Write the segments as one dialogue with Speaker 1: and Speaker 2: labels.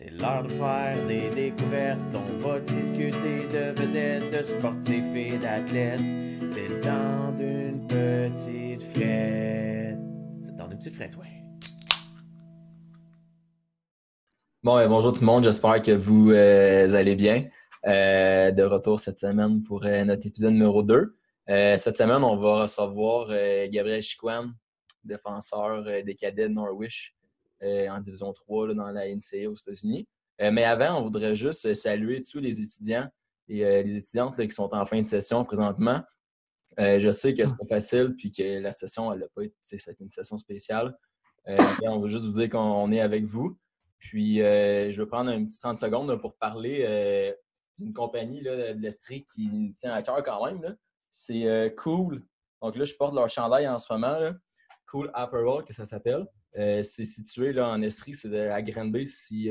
Speaker 1: C'est l'heure de faire des découvertes. On va discuter de vedettes, de sportifs et d'athlètes. C'est le temps d'une petite frette. C'est le temps d'une petite frette, ouais.
Speaker 2: Bon, ben, bonjour tout le monde, j'espère que vous euh, allez bien. Euh, de retour cette semaine pour euh, notre épisode numéro 2. cette semaine, on va recevoir Gabriel Chiquan, défenseur des cadets de Norwich en Division 3 dans la NCA aux États-Unis. mais avant, on voudrait juste saluer tous les étudiants et les étudiantes qui sont en fin de session présentement. je sais que c'est pas facile puis que la session, elle n'a pas été, c'est une session spéciale. on veut juste vous dire qu'on est avec vous. Puis, euh, je vais prendre un petit 30 secondes pour parler euh, d'une compagnie là, de l'Estrie qui me tient à cœur quand même. C'est euh, Cool. Donc là, je porte leur chandail en ce moment. Cool Apparel, que ça s'appelle. C'est situé là, en Estrie, c'est à Granby si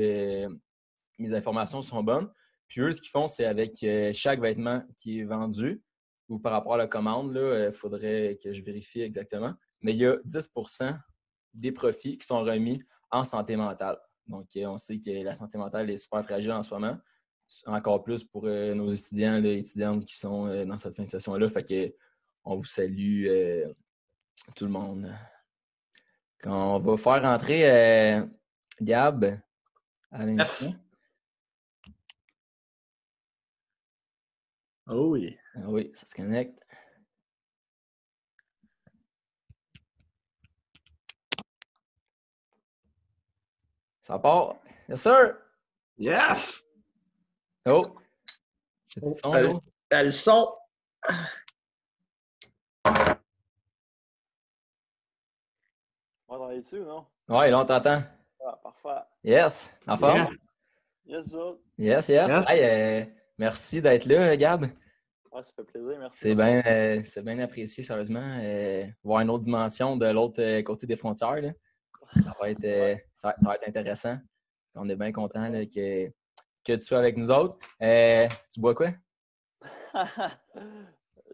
Speaker 2: mes informations sont bonnes. Puis eux, ce qu'ils font, c'est avec chaque vêtement qui est vendu ou par rapport à la commande, il faudrait que je vérifie exactement. Mais il y a 10% des profits qui sont remis en santé mentale. Donc, euh, on sait que la santé mentale est super fragile en ce moment. Encore plus pour euh, nos étudiants et étudiantes qui sont euh, dans cette fin de session-là. Fait que on vous salue tout le monde. Quand on va faire rentrer Gab à l'instant.
Speaker 3: Oh oui.
Speaker 2: Ah oui, ça se connecte. Ça part. Yes, sir!
Speaker 3: Yes!
Speaker 2: Oh! C'est du son,
Speaker 3: elle, elle son.
Speaker 4: M'entendez-tu, non?
Speaker 2: Ouais, là, on t'entend.
Speaker 4: Ah, parfait.
Speaker 2: Yes! En forme?
Speaker 4: Yes, yes,
Speaker 2: yes. yes. yes. Hey, euh, merci d'être là, Gab.
Speaker 4: Ouais, ça fait plaisir, merci.
Speaker 2: C'est bien euh, bien apprécié, sérieusement. Euh, voir une autre dimension de l'autre côté des frontières. Là. Ça va être, euh, ça, va être intéressant. On est bien content que, que tu sois avec nous autres. Euh, tu bois quoi?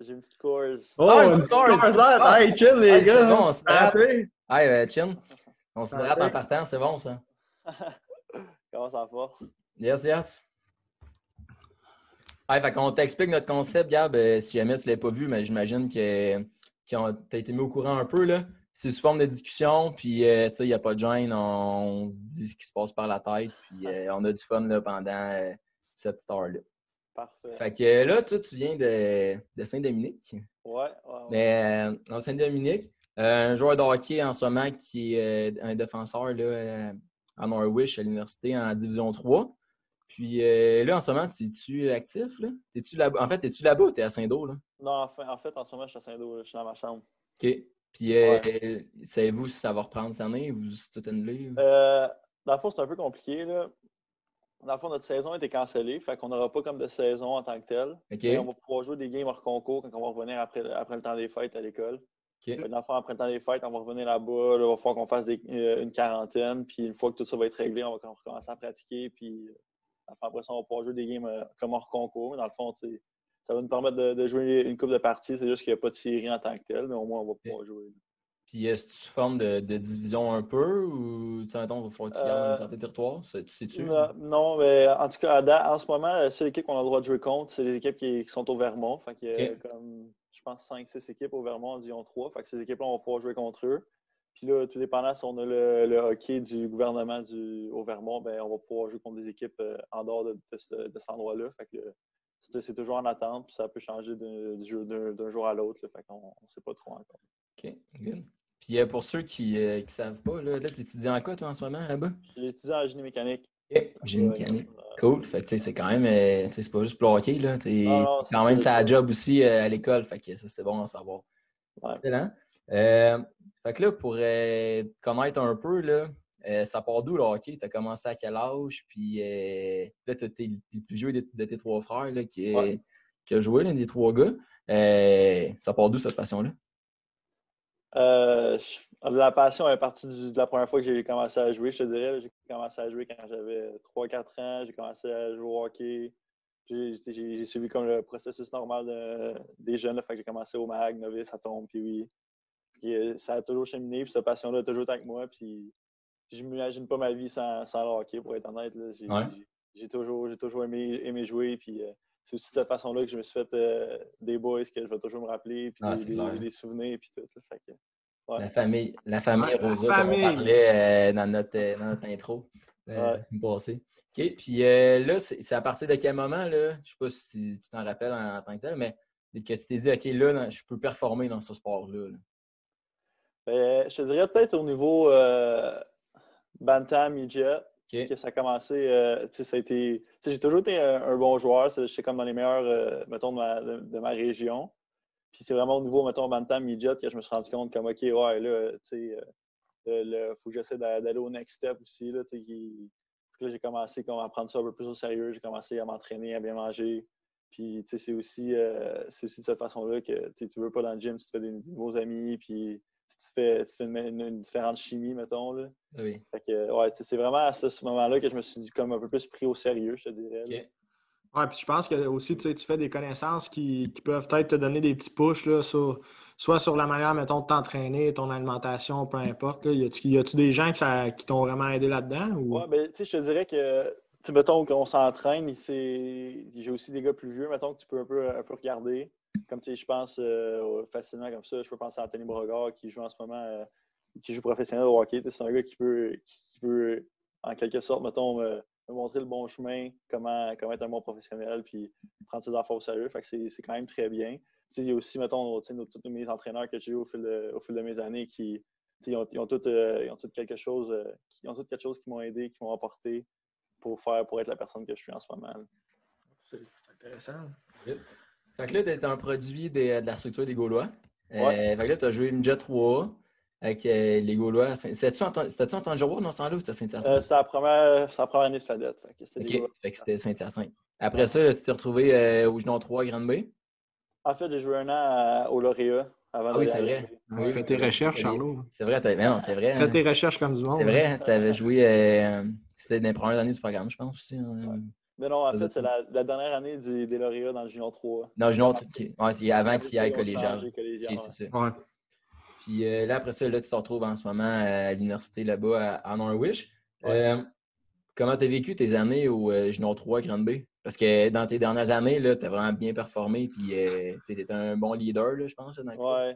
Speaker 4: J'ai une petite course.
Speaker 3: Oh, ah, une petite course! Ah. Hey, chill, les gars! C'est
Speaker 2: bon, on se. Hey, euh, chill. On se drate en partant, c'est bon, ça.
Speaker 4: Comment ça force?
Speaker 2: Yes, yes. Hey, fait qu'on t'explique notre concept, Gab. si jamais tu ne l'as pas vu, mais j'imagine que, tu as été mis au courant un peu. Là c'est sous forme de discussion, puis euh, il n'y a pas de gêne, on, se dit ce qui se passe par la tête, puis euh, on a du fun là, pendant euh, cette heure-là.
Speaker 4: Parfait.
Speaker 2: Fait que là, toi, tu viens de, de Saint-Dominique.
Speaker 4: Ouais, ouais,
Speaker 2: Mais en Saint-Dominique, un joueur de hockey en ce moment qui est un défenseur là, à Norwich, à l'université, en Division 3. Puis là, en ce moment, es-tu actif? Là? -tu là En fait, es-tu là-bas ou es à Saint-Do?
Speaker 4: Non, en fait, en fait, en ce moment, je suis à Saint-Do. Je suis dans ma chambre.
Speaker 2: OK. Puis, euh, savez-vous si ça va reprendre cette année? Vous tout annulé?
Speaker 4: Euh, dans le fond, c'est un peu compliqué. Là. Dans le fond, notre saison a été cancellée. Fait qu'on n'aura pas comme de saison en tant que telle. On va pouvoir jouer des games hors concours quand on va revenir après, après le temps des fêtes à l'école. Dans le fond, après le temps des fêtes, on va revenir là-bas. il va falloir qu'on fasse euh, une quarantaine. Puis une fois que tout ça va être réglé, on va recommencer à pratiquer. Puis après ça, on va pouvoir jouer des games euh, comme hors concours. Mais dans le fond, ça va nous permettre de, jouer une coupe de parties. C'est juste qu'il n'y a pas de série en tant que telle, mais au moins, on va pouvoir jouer.
Speaker 2: Puis est-ce que tu formes de, division un peu ou tu sais, il va falloir que tu gardes un euh, certain territoire? Tu sais-tu?
Speaker 4: Non, mais en tout cas, en ce moment, la seule équipe qu'on a le droit de jouer contre, c'est les équipes qui, sont au Vermont. Fait comme, pense, 5-6 équipes au Vermont en division 3. Fait que ces équipes-là, on va pouvoir jouer contre eux. Puis là, tout dépendant si on a le, hockey du gouvernement du, au Vermont, ben, on va pouvoir jouer contre des équipes euh, en dehors de, cet endroit-là. Fait que c'est toujours en attente, puis ça peut changer d'un jour à l'autre. Fait qu'on ne sait pas trop encore.
Speaker 2: OK, good. Puis euh, pour ceux qui ne euh, savent pas, là, là tu étudies en quoi toi en ce moment là-bas?
Speaker 4: J'étudie en génie mécanique.
Speaker 2: Cool. Fait que c'est quand même, euh, c'est pas juste pour hockey, là. T'es quand même ça job aussi à l'école. Fait que ça, c'est bon à savoir.
Speaker 4: Ouais.
Speaker 2: Excellent. fait que là, pour connaître un peu, là, euh, ça part d'où le hockey? Tu as commencé à quel âge? Puis euh, là, tu es, le plus vieux de, tes trois frères là, qui, a joué, l'un des trois gars. Euh, ça part d'où cette passion-là?
Speaker 4: La passion est partie de la première fois que j'ai commencé à jouer, je te dirais. J'ai commencé à jouer quand j'avais 3-4 ans. J'ai commencé à jouer au hockey. J'ai suivi comme le processus normal des jeunes. fait que j'ai commencé au MAG, novice, à tombe, puis oui. Puis, ça a toujours cheminé, puis cette passion-là a toujours été avec moi. Puis je m'imagine pas ma vie sans, sans le hockey, pour être honnête. J'ai toujours, toujours aimé, aimé jouer. Puis, euh, c'est aussi de cette façon-là que je me suis fait euh, des boys que je vais toujours me rappeler, puis ah, des, souvenirs, puis tout.
Speaker 2: La famille, la famille Rosa, comme on parlait dans, notre, dans notre intro. Euh, passé. OK. Puis là, c'est à partir de quel moment, là, je ne sais pas si tu t'en rappelles en, tant que tel, mais que tu t'es dit, OK, là, je peux performer dans ce sport-là.
Speaker 4: Ben, je te dirais peut-être au niveau Bantam, Midget, que ça a commencé, euh, ça a été, j'ai toujours été un, bon joueur, j'étais comme dans les meilleurs, euh, mettons, de ma, région. Puis c'est vraiment au niveau, mettons, Bantam, Midget, que je me suis rendu compte comme, OK, ouais, là, tu sais, il euh, faut que j'essaie d'aller au next step aussi, là, tu sais, j'ai commencé comme, à prendre ça un peu plus au sérieux, j'ai commencé à m'entraîner, à bien manger. Puis, tu sais, c'est aussi, c'est aussi de cette façon-là que, tu veux pas dans le gym si tu fais des nouveaux amis, puis tu fais, une, différente chimie, mettons. Là.
Speaker 2: Ah oui.
Speaker 4: ouais, c'est vraiment à ce, moment-là que je me suis comme un peu plus pris au sérieux, je te dirais.
Speaker 5: Ouais, puis je pense que aussi, tu fais des connaissances qui, peuvent peut-être te donner des petits pushs, là, soit sur la manière, mettons, de t'entraîner, ton alimentation, peu importe. Là. Y a-tu des gens qui, t'ont vraiment aidé là-dedans? Ou...
Speaker 4: Ouais, ben, tu sais, je te dirais que, mettons qu'on s'entraîne, j'ai aussi des gars plus vieux, mettons, que tu peux un peu, un peu regarder comme tu sais, je pense euh, facilement comme ça, je peux penser à Anthony Brogard qui joue en ce moment, euh, qui joue professionnel au hockey. C'est un gars qui peut, qui peut, en quelque sorte, mettons, me, montrer le bon chemin, comment, comment être un bon professionnel, puis prendre ses affaires au sérieux. Fait que c'est quand même très bien. Tu sais, il y a aussi, mettons, tous mes entraîneurs que j'ai eu au fil de, au fil de mes années qui ils ont, ils ont tous euh, ont quelque chose qui ont tout quelque chose qui m'ont aidé, qui m'ont apporté pour faire pour être la personne que je suis en ce moment.
Speaker 5: C'est intéressant.
Speaker 2: Fait que là, tu es un produit de, la structure des Gaulois. Euh, fait que là, tu as joué Midget 3 avec euh, les Gaulois. C'était-tu en, Tangirois dans ce temps-là ou c'était Saint-Hyacinthe?
Speaker 4: Euh, c'était la première, première année de Fadette.
Speaker 2: OK. Fait que c'était Saint-Hyacinthe. Après ça, tu t'es retrouvé au Genon 3 à Grande Bay?
Speaker 4: En fait, j'ai joué un an au Lauréat. Avant
Speaker 2: ah oui, c'est vrai.
Speaker 5: Oui. Fais tes recherches, Charlot.
Speaker 2: C'est vrai, mais non, c'est vrai.
Speaker 5: Fais tes recherches comme du monde.
Speaker 2: C'est vrai, tu avais joué. c'était dans les premières années du programme, je pense aussi. Hein.
Speaker 4: Mais non, en fait, c'est la, dernière année du, des lauréats dans le Junior 3.
Speaker 2: Dans le Junior 3, ouais, c'est avant qu'il aille collégial. c'est ça. Ouais. Puis euh, là, après ça, là, tu te retrouves en ce moment à l'université là-bas à, Norwich. Euh, comment tu as vécu tes années au euh, Junior 3 Grande B? Parce que dans tes dernières années, tu as vraiment bien performé puis tu étais un bon leader, là, je pense.
Speaker 4: Oui.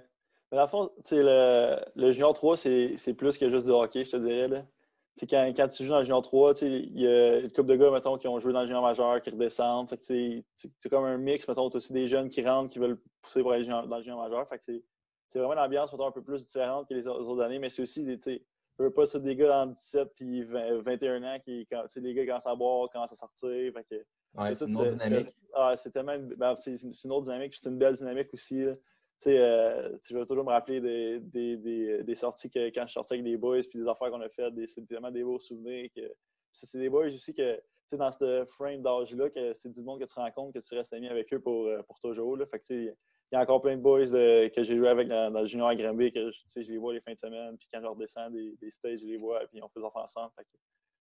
Speaker 4: Mais dans le fond, le, le Junior 3, c'est plus que juste du hockey, je te dirais. Là quand, quand, tu joues dans le junior 3, il y a une couple de gars, mettons, qui ont joué dans le junior majeur, qui redescendent. c'est comme un mix, mettons, tu as aussi des jeunes qui rentrent, qui veulent pousser pour aller dans le junior majeur. C'est vraiment une ambiance un peu plus différente que les autres années, mais c'est aussi, tu veux pas ça des gars dans 17 puis 21 ans qui, quand, les gars commencent à boire, commencent à sortir. Fait
Speaker 2: c'est une autre dynamique. Ah,
Speaker 4: c'est tellement, ben, c'est une autre dynamique, c'est une belle dynamique aussi. Euh, je vais toujours me rappeler des, des, des, des, sorties que quand je sortais avec des boys, puis des affaires qu'on a faites, c'est tellement des beaux souvenirs. que C'est des boys aussi que, dans ce frame d'âge-là, que c'est du monde que tu rencontres, que tu restes ami avec eux pour, euh, pour toujours. Là. Fait que, il y a encore plein de boys que j'ai joué avec dans, le junior à Granby, que je les vois les fins de semaine, puis quand je redescends des, des stages, je les vois, puis on fait affaires ensemble.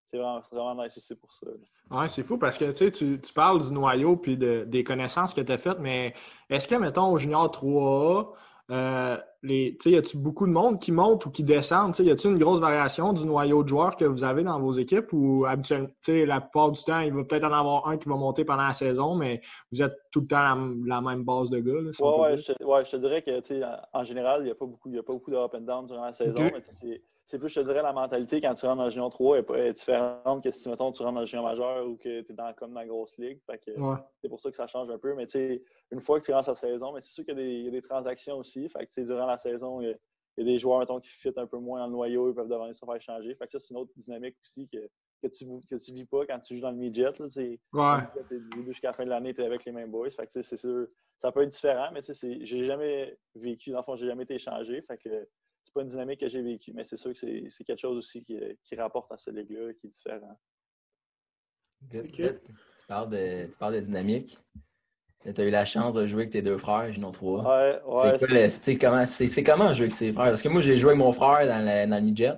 Speaker 4: C'est vraiment, vraiment nice aussi pour ça.
Speaker 5: Oui, c'est fou parce que tu, tu parles du noyau puis de, des connaissances que tu as faites, mais est-ce que, mettons, au Junior 3A, euh, les, y a-tu beaucoup de monde qui monte ou qui descend? Y a-t-il une grosse variation du noyau de joueurs que vous avez dans vos équipes ou habituellement, la plupart du temps, il va peut-être en avoir un qui va monter pendant la saison, mais vous êtes tout le temps la, même base de gars?
Speaker 4: Oui, ouais, je, ouais, je te dirais que en général, il n'y a pas beaucoup, y a pas beaucoup de up and down durant la saison, mais c'est plus, je te dirais, la mentalité quand tu rentres dans le junior 3 est, différente que si, mettons, tu rentres dans le junior majeur ou que tu es dans, comme dans la grosse ligue. C'est pour ça que ça change un peu. Mais une fois que tu rentres la saison, mais c'est sûr qu'il y, a des transactions aussi. Fait que, durant la saison, il y, a, des joueurs, mettons, qui fit un peu moins dans le noyau, ils peuvent devenir se faire changer. Fait que ça, c'est une autre dynamique aussi que, que tu ne vis pas quand tu joues dans le midget. Là,
Speaker 5: ouais.
Speaker 4: Jusqu'à la fin de l'année, tu es avec les mêmes boys. Fait que, c'est sûr, ça peut être différent, mais j'ai jamais vécu, dans le fond, j'ai jamais été échangé. Fait que c'est pas une dynamique que j'ai vécue, mais c'est sûr que c'est quelque chose aussi qui, rapporte à cette ligue-là, qui est différent.
Speaker 2: Tu, parles de, tu parles de dynamique. Tu as eu la chance de jouer avec tes deux frères, Junior 3.
Speaker 4: Ouais,
Speaker 2: ouais. C'est comment, comment jouer avec ses frères? Parce que moi, j'ai joué avec mon frère dans le, dans le midget.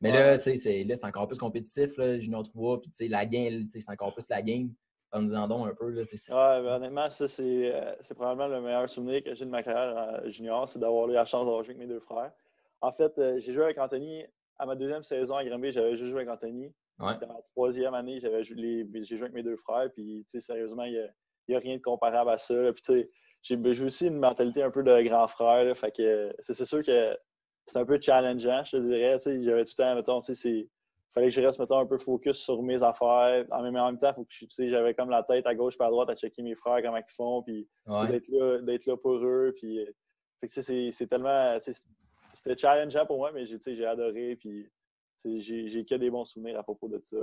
Speaker 2: Mais là, tu sais, c'est encore plus compétitif, là, Junior 3. Puis, la game, c'est encore plus la game. Parle-nous-en donc un peu. Là,
Speaker 4: Ouais, ben, honnêtement, ça, euh, c'est probablement le meilleur souvenir que j'ai de ma carrière junior, c'est d'avoir eu la chance de jouer avec mes deux frères. En fait, euh, j'ai joué avec Anthony à ma deuxième saison à Granby, j'avais juste joué avec Anthony.
Speaker 2: Dans
Speaker 4: ma troisième année, j'ai joué avec mes deux frères. Puis, sérieusement, il n'y a, rien de comparable à ça. Puis, j'ai aussi une mentalité un peu de grand frère. fait que c'est sûr que c'est un peu challengeant, je te dirais. J'avais tout le temps, mettons, il fallait que je reste, mettons, un peu focus sur mes affaires. En même, en même temps, faut que j'avais comme la tête à gauche et à droite à checker mes frères, comment ils font, puis d'être là, là, pour eux. Puis, c'est tellement. C'était challengeant pour moi, mais j'ai adoré. Puis, j'ai que des bons souvenirs à propos de ça.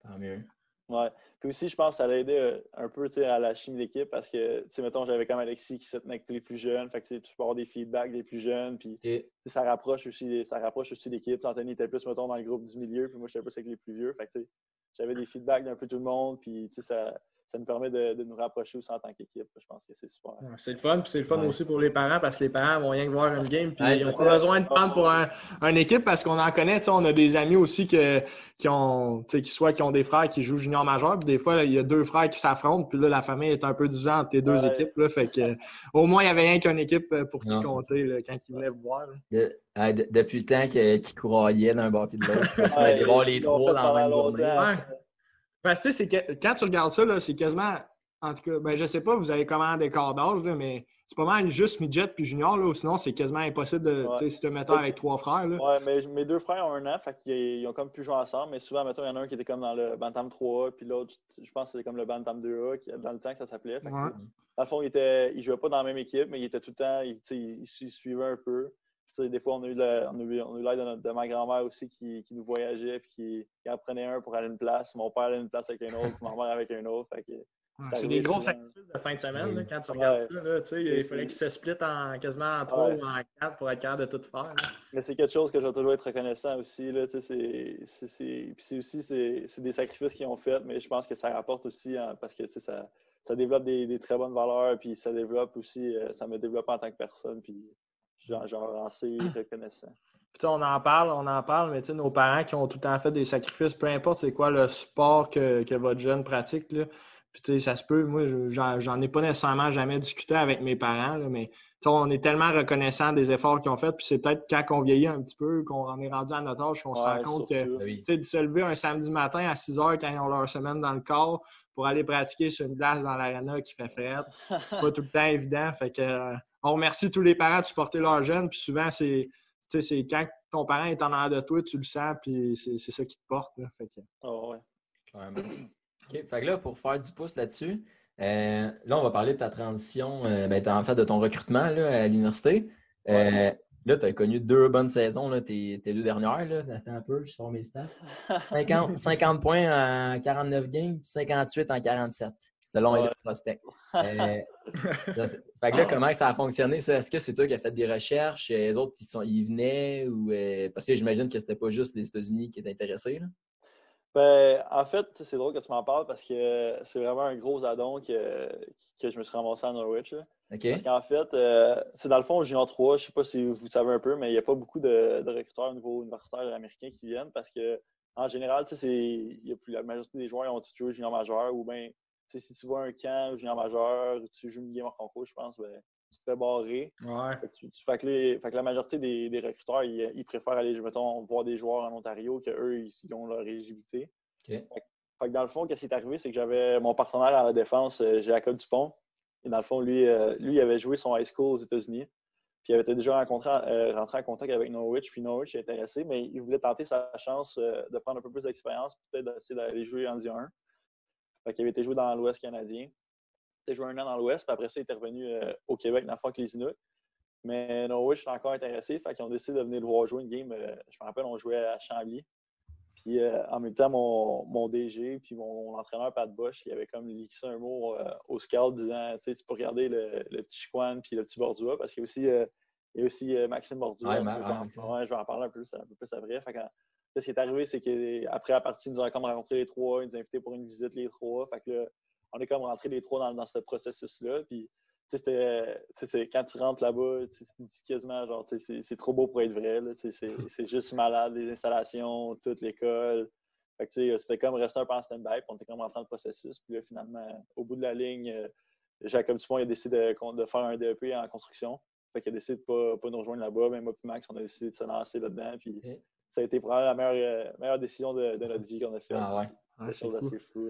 Speaker 2: Tant mieux.
Speaker 4: Ouais. Puis aussi, je pense que ça a aidé euh, un peu à la chimie d'équipe parce que, tu sais, mettons, j'avais comme Alexis qui se tenait avec les plus jeunes. Fait que tu peux avoir des feedbacks des plus jeunes. Puis ça rapproche aussi, ça rapproche aussi l'équipe. Anthony était plus, mettons, dans le groupe du milieu. Puis moi, j'étais plus avec les plus vieux. Fait que, j'avais des feedbacks d'un peu tout le monde. Puis, tu sais, ça, ça nous permet de, nous rapprocher aussi en tant qu'équipe. Je pense que c'est super.
Speaker 5: c'est le fun, puis c'est le fun aussi pour les parents parce que les parents vont rien que voir une game, puis ils n'ont pas besoin de prendre pour un, une équipe parce qu'on en connaît. On a des amis aussi que, qui ont, qui soit qui ont des frères qui jouent junior majeur, puis des fois, il y a deux frères qui s'affrontent, puis là, la famille est un peu divisée entre les deux équipes. Là, fait que, au moins, il n'y avait rien qu'une équipe euh, pour qui compter quand ils venaient vous voir.
Speaker 2: depuis le temps qu'ils couraillaient d'un bord et de l'autre, aller voir les trois dans la même journée.
Speaker 5: Parce que, c'est que quand tu regardes ça, c'est quasiment. En tout cas, ben, je sais pas, vous avez comment des corps d'âge, mais c'est pas mal juste midget puis junior, là, sinon c'est quasiment impossible de ouais. si te mettre avec trois frères. Là.
Speaker 4: Ouais, mais mes deux frères ont un an, fait qu'ils ont comme pu jouer ensemble, mais souvent, mettons, il y en a un qui était comme dans le Bantam 3A, puis l'autre, je pense que c'était comme le Bantam 2A, qui, dans le temps que ça s'appelait. Dans le fond, il, était, il jouait pas dans la même équipe, mais il était tout le temps, il, il, il suivait un peu des fois, on a eu l'aide de, ma grand-mère aussi qui, nous voyageait puis qui, en prenait un pour aller à une place. Mon père allait à une place avec un autre, ma mère avec un autre.
Speaker 5: c'est des gros sacrifices de fin de semaine quand tu regardes ça. il fallait qu'ils se split en, quasiment en trois ou en quatre pour être capable de tout faire.
Speaker 4: Mais c'est quelque chose que je vais toujours être reconnaissant aussi. C'est aussi c'est des sacrifices qu'ils ont fait, mais je pense que ça rapporte aussi hein, parce que ça, ça développe des, très bonnes valeurs, puis ça développe aussi, euh, ça me développe en tant que personne. Puis genre, assez reconnaissant.
Speaker 5: Puis on en parle, on en parle, mais nos parents qui ont tout le temps fait des sacrifices, peu importe c'est quoi le sport que, que votre jeune pratique, là, puis ça se peut, moi, j'en ai pas nécessairement jamais discuté avec mes parents, là, mais on est tellement reconnaissant des efforts qu'ils ont fait, puis c'est peut-être quand on vieillit un petit peu, qu'on en est rendu à notre âge, qu'on se rend compte que de se lever un samedi matin à 6 heures quand ils ont leur semaine dans le corps pour aller pratiquer sur une glace dans l'arena qui fait frais, pas tout le temps évident. Fait que euh, on remercie tous les parents de supporter leurs jeunes. Puis souvent, c'est quand ton parent est en arrière de toi, tu le sens, puis c'est ça qui te porte. Là. Fait que...
Speaker 4: Oh, ouais.
Speaker 2: OK. Fait que là, pour faire du pouce là-dessus, euh, là, on va parler de ta transition, euh, ben, en fait, de ton recrutement là, à l'université. Euh, là, tu as connu deux bonnes saisons, là, tes, tes deux dernières. Là. Attends un peu, je sors mes stats. 50, 50 points en 49 games, 58 en 47 selon les prospects. Euh, fait que là, comment ça a fonctionné? Est-ce que c'est toi qui as fait des recherches? Les autres, ils, sont, ils venaient? Ou, euh, parce que j'imagine que c'était pas juste les États-Unis qui étaient intéressés. Là.
Speaker 4: Ben, en fait, c'est drôle que tu m'en parles parce que c'est vraiment un gros addon que, que je me suis ramassé à Norwich. Parce qu'en fait, euh, c'est dans le fond, Junior 3, je ne sais pas si vous savez un peu, mais il n'y a pas beaucoup de, de, recruteurs au niveau universitaire américain qui viennent parce que en général, y a plus, la majorité des joueurs ont tout joué junior majeur ou bien si tu vois un camp junior majeur, tu joues une game en concours, je pense, ben, tu te fais barrer.
Speaker 5: Ouais.
Speaker 4: Fait, que, la majorité des, des recruteurs, ils, préfèrent aller, mettons, voir des joueurs en Ontario qu'eux, ils, ont leur éligibilité. Fait, que dans le fond, qu'est-ce qui est arrivé, c'est que j'avais mon partenaire à la défense, euh, Jacob Dupont. Et dans le fond, lui, euh, lui, il avait joué son high school aux États-Unis. Puis il avait déjà rencontré, euh, rentré en contact avec Norwich, puis Norwich est intéressé, mais il voulait tenter sa chance de prendre un peu plus d'expérience, peut-être d'essayer d'aller jouer en D1. Il avait été joué dans l'Ouest canadien. Il a joué un an dans l'Ouest, puis après ça, il était revenu euh, au Québec dans le fois avec les Inuits. Mais Norwich était encore intéressé, fait qu'ils ont décidé de venir le voir jouer une game. Euh, je me rappelle, on jouait à Chambly. Puis euh, en même temps, mon, mon DG puis mon, entraîneur Pat Bosch, il avait comme lixé un mot au scout disant tu peux regarder le, petit Chiquan puis le petit Bordua parce qu'il y a aussi, il y a aussi Maxime Bordua. Ouais, je vais en parler un peu, un peu plus après. Fait ce qui est arrivé, c'est qu'après la partie, nous ont comme rencontré les trois, ils nous ont invités pour une visite les trois. Fait que là, on est comme rentrés les trois dans, ce processus-là. Puis, quand tu rentres là-bas, tu dis quasiment genre, c'est trop beau pour être vrai. C'est juste malade, les installations, toute l'école. C'était comme rester un peu en stand-by, on était comme rentré dans le processus. Puis là, finalement, au bout de la ligne, euh, Jacob Dupont a décidé de, faire un DEP en construction. Fait qu'il a décidé de ne pas, nous rejoindre là-bas. Même moi et Max, on a décidé de se lancer là-dedans. Puis ça a été probablement la meilleure, euh, meilleure décision de, notre vie qu'on a faite.
Speaker 2: Ah
Speaker 4: ouais. C'est assez fou.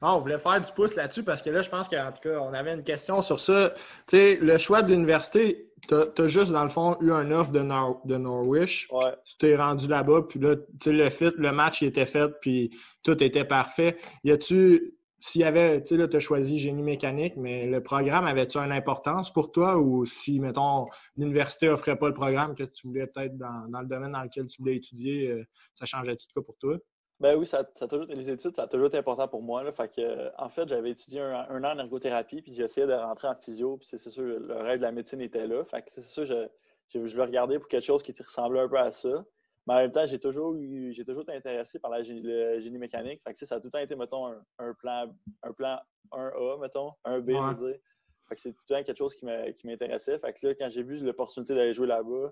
Speaker 5: on voulait faire du pouce là-dessus parce que là, je pense qu'en tout cas, on avait une question sur ça. Tu sais, le choix de l'université, tu as, juste, dans le fond, eu un offre de, de Norwich. Tu t'es rendu là-bas, puis là, tu sais, le, fit, le match était fait, puis tout était parfait. Y a-tu s'il y avait, tu sais, tu as choisi génie mécanique, mais le programme avait-tu une importance pour toi ou si, mettons, l'université offrait pas le programme que tu voulais peut-être dans, le domaine dans lequel tu voulais étudier, euh, ça changeait-tu de quoi pour toi?
Speaker 4: Ben oui, ça, ça toujours, les études, ça a toujours été important pour moi. Fait que, en fait, j'avais étudié un, an en ergothérapie, puis essayé de rentrer en physio, puis c'est sûr, le rêve de la médecine était là. Fait que c'est sûr, je, je, vais regarder pour quelque chose qui ressemblait un peu à ça. Mais en même temps, j'ai toujours j'ai toujours été intéressé par la, le génie mécanique. Fait que, ça a tout le temps été, mettons, un, plan, un plan 1A, mettons, un B, je veux dire. Fait que c'est tout le temps quelque chose qui m'intéressait. Fait que là, quand j'ai vu l'opportunité d'aller jouer là-bas,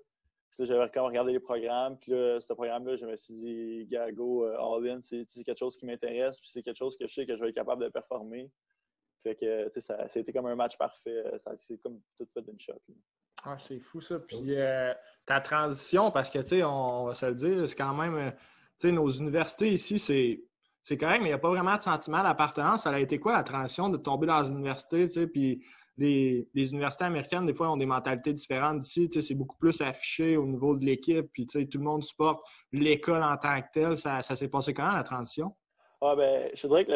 Speaker 4: j'avais quand regardé les programmes, puis là, ce programme-là, je me suis dit, Gago, euh, All-In, c'est quelque chose qui m'intéresse, puis c'est quelque chose que je sais que je vais être capable de performer. Fait que, tu sais, ça, c'était comme un match parfait. C'est comme tout fait d'une shot.
Speaker 5: Ah, c'est fou ça. Puis euh, ta transition, parce que, tu sais, on, va se le dire, c'est quand même, euh, tu sais, nos universités ici, c'est. C'est correct, mais il n'y a pas vraiment de sentiment d'appartenance. Ça a été quoi la transition de tomber dans une université, tu sais, puis les, universités américaines, des fois, ont des mentalités différentes d'ici. Tu sais, c'est beaucoup plus affiché au niveau de l'équipe, puis tu sais, tout le monde supporte l'école en tant que telle. Ça, ça s'est passé comment, la transition?
Speaker 4: Ah ben, je dirais que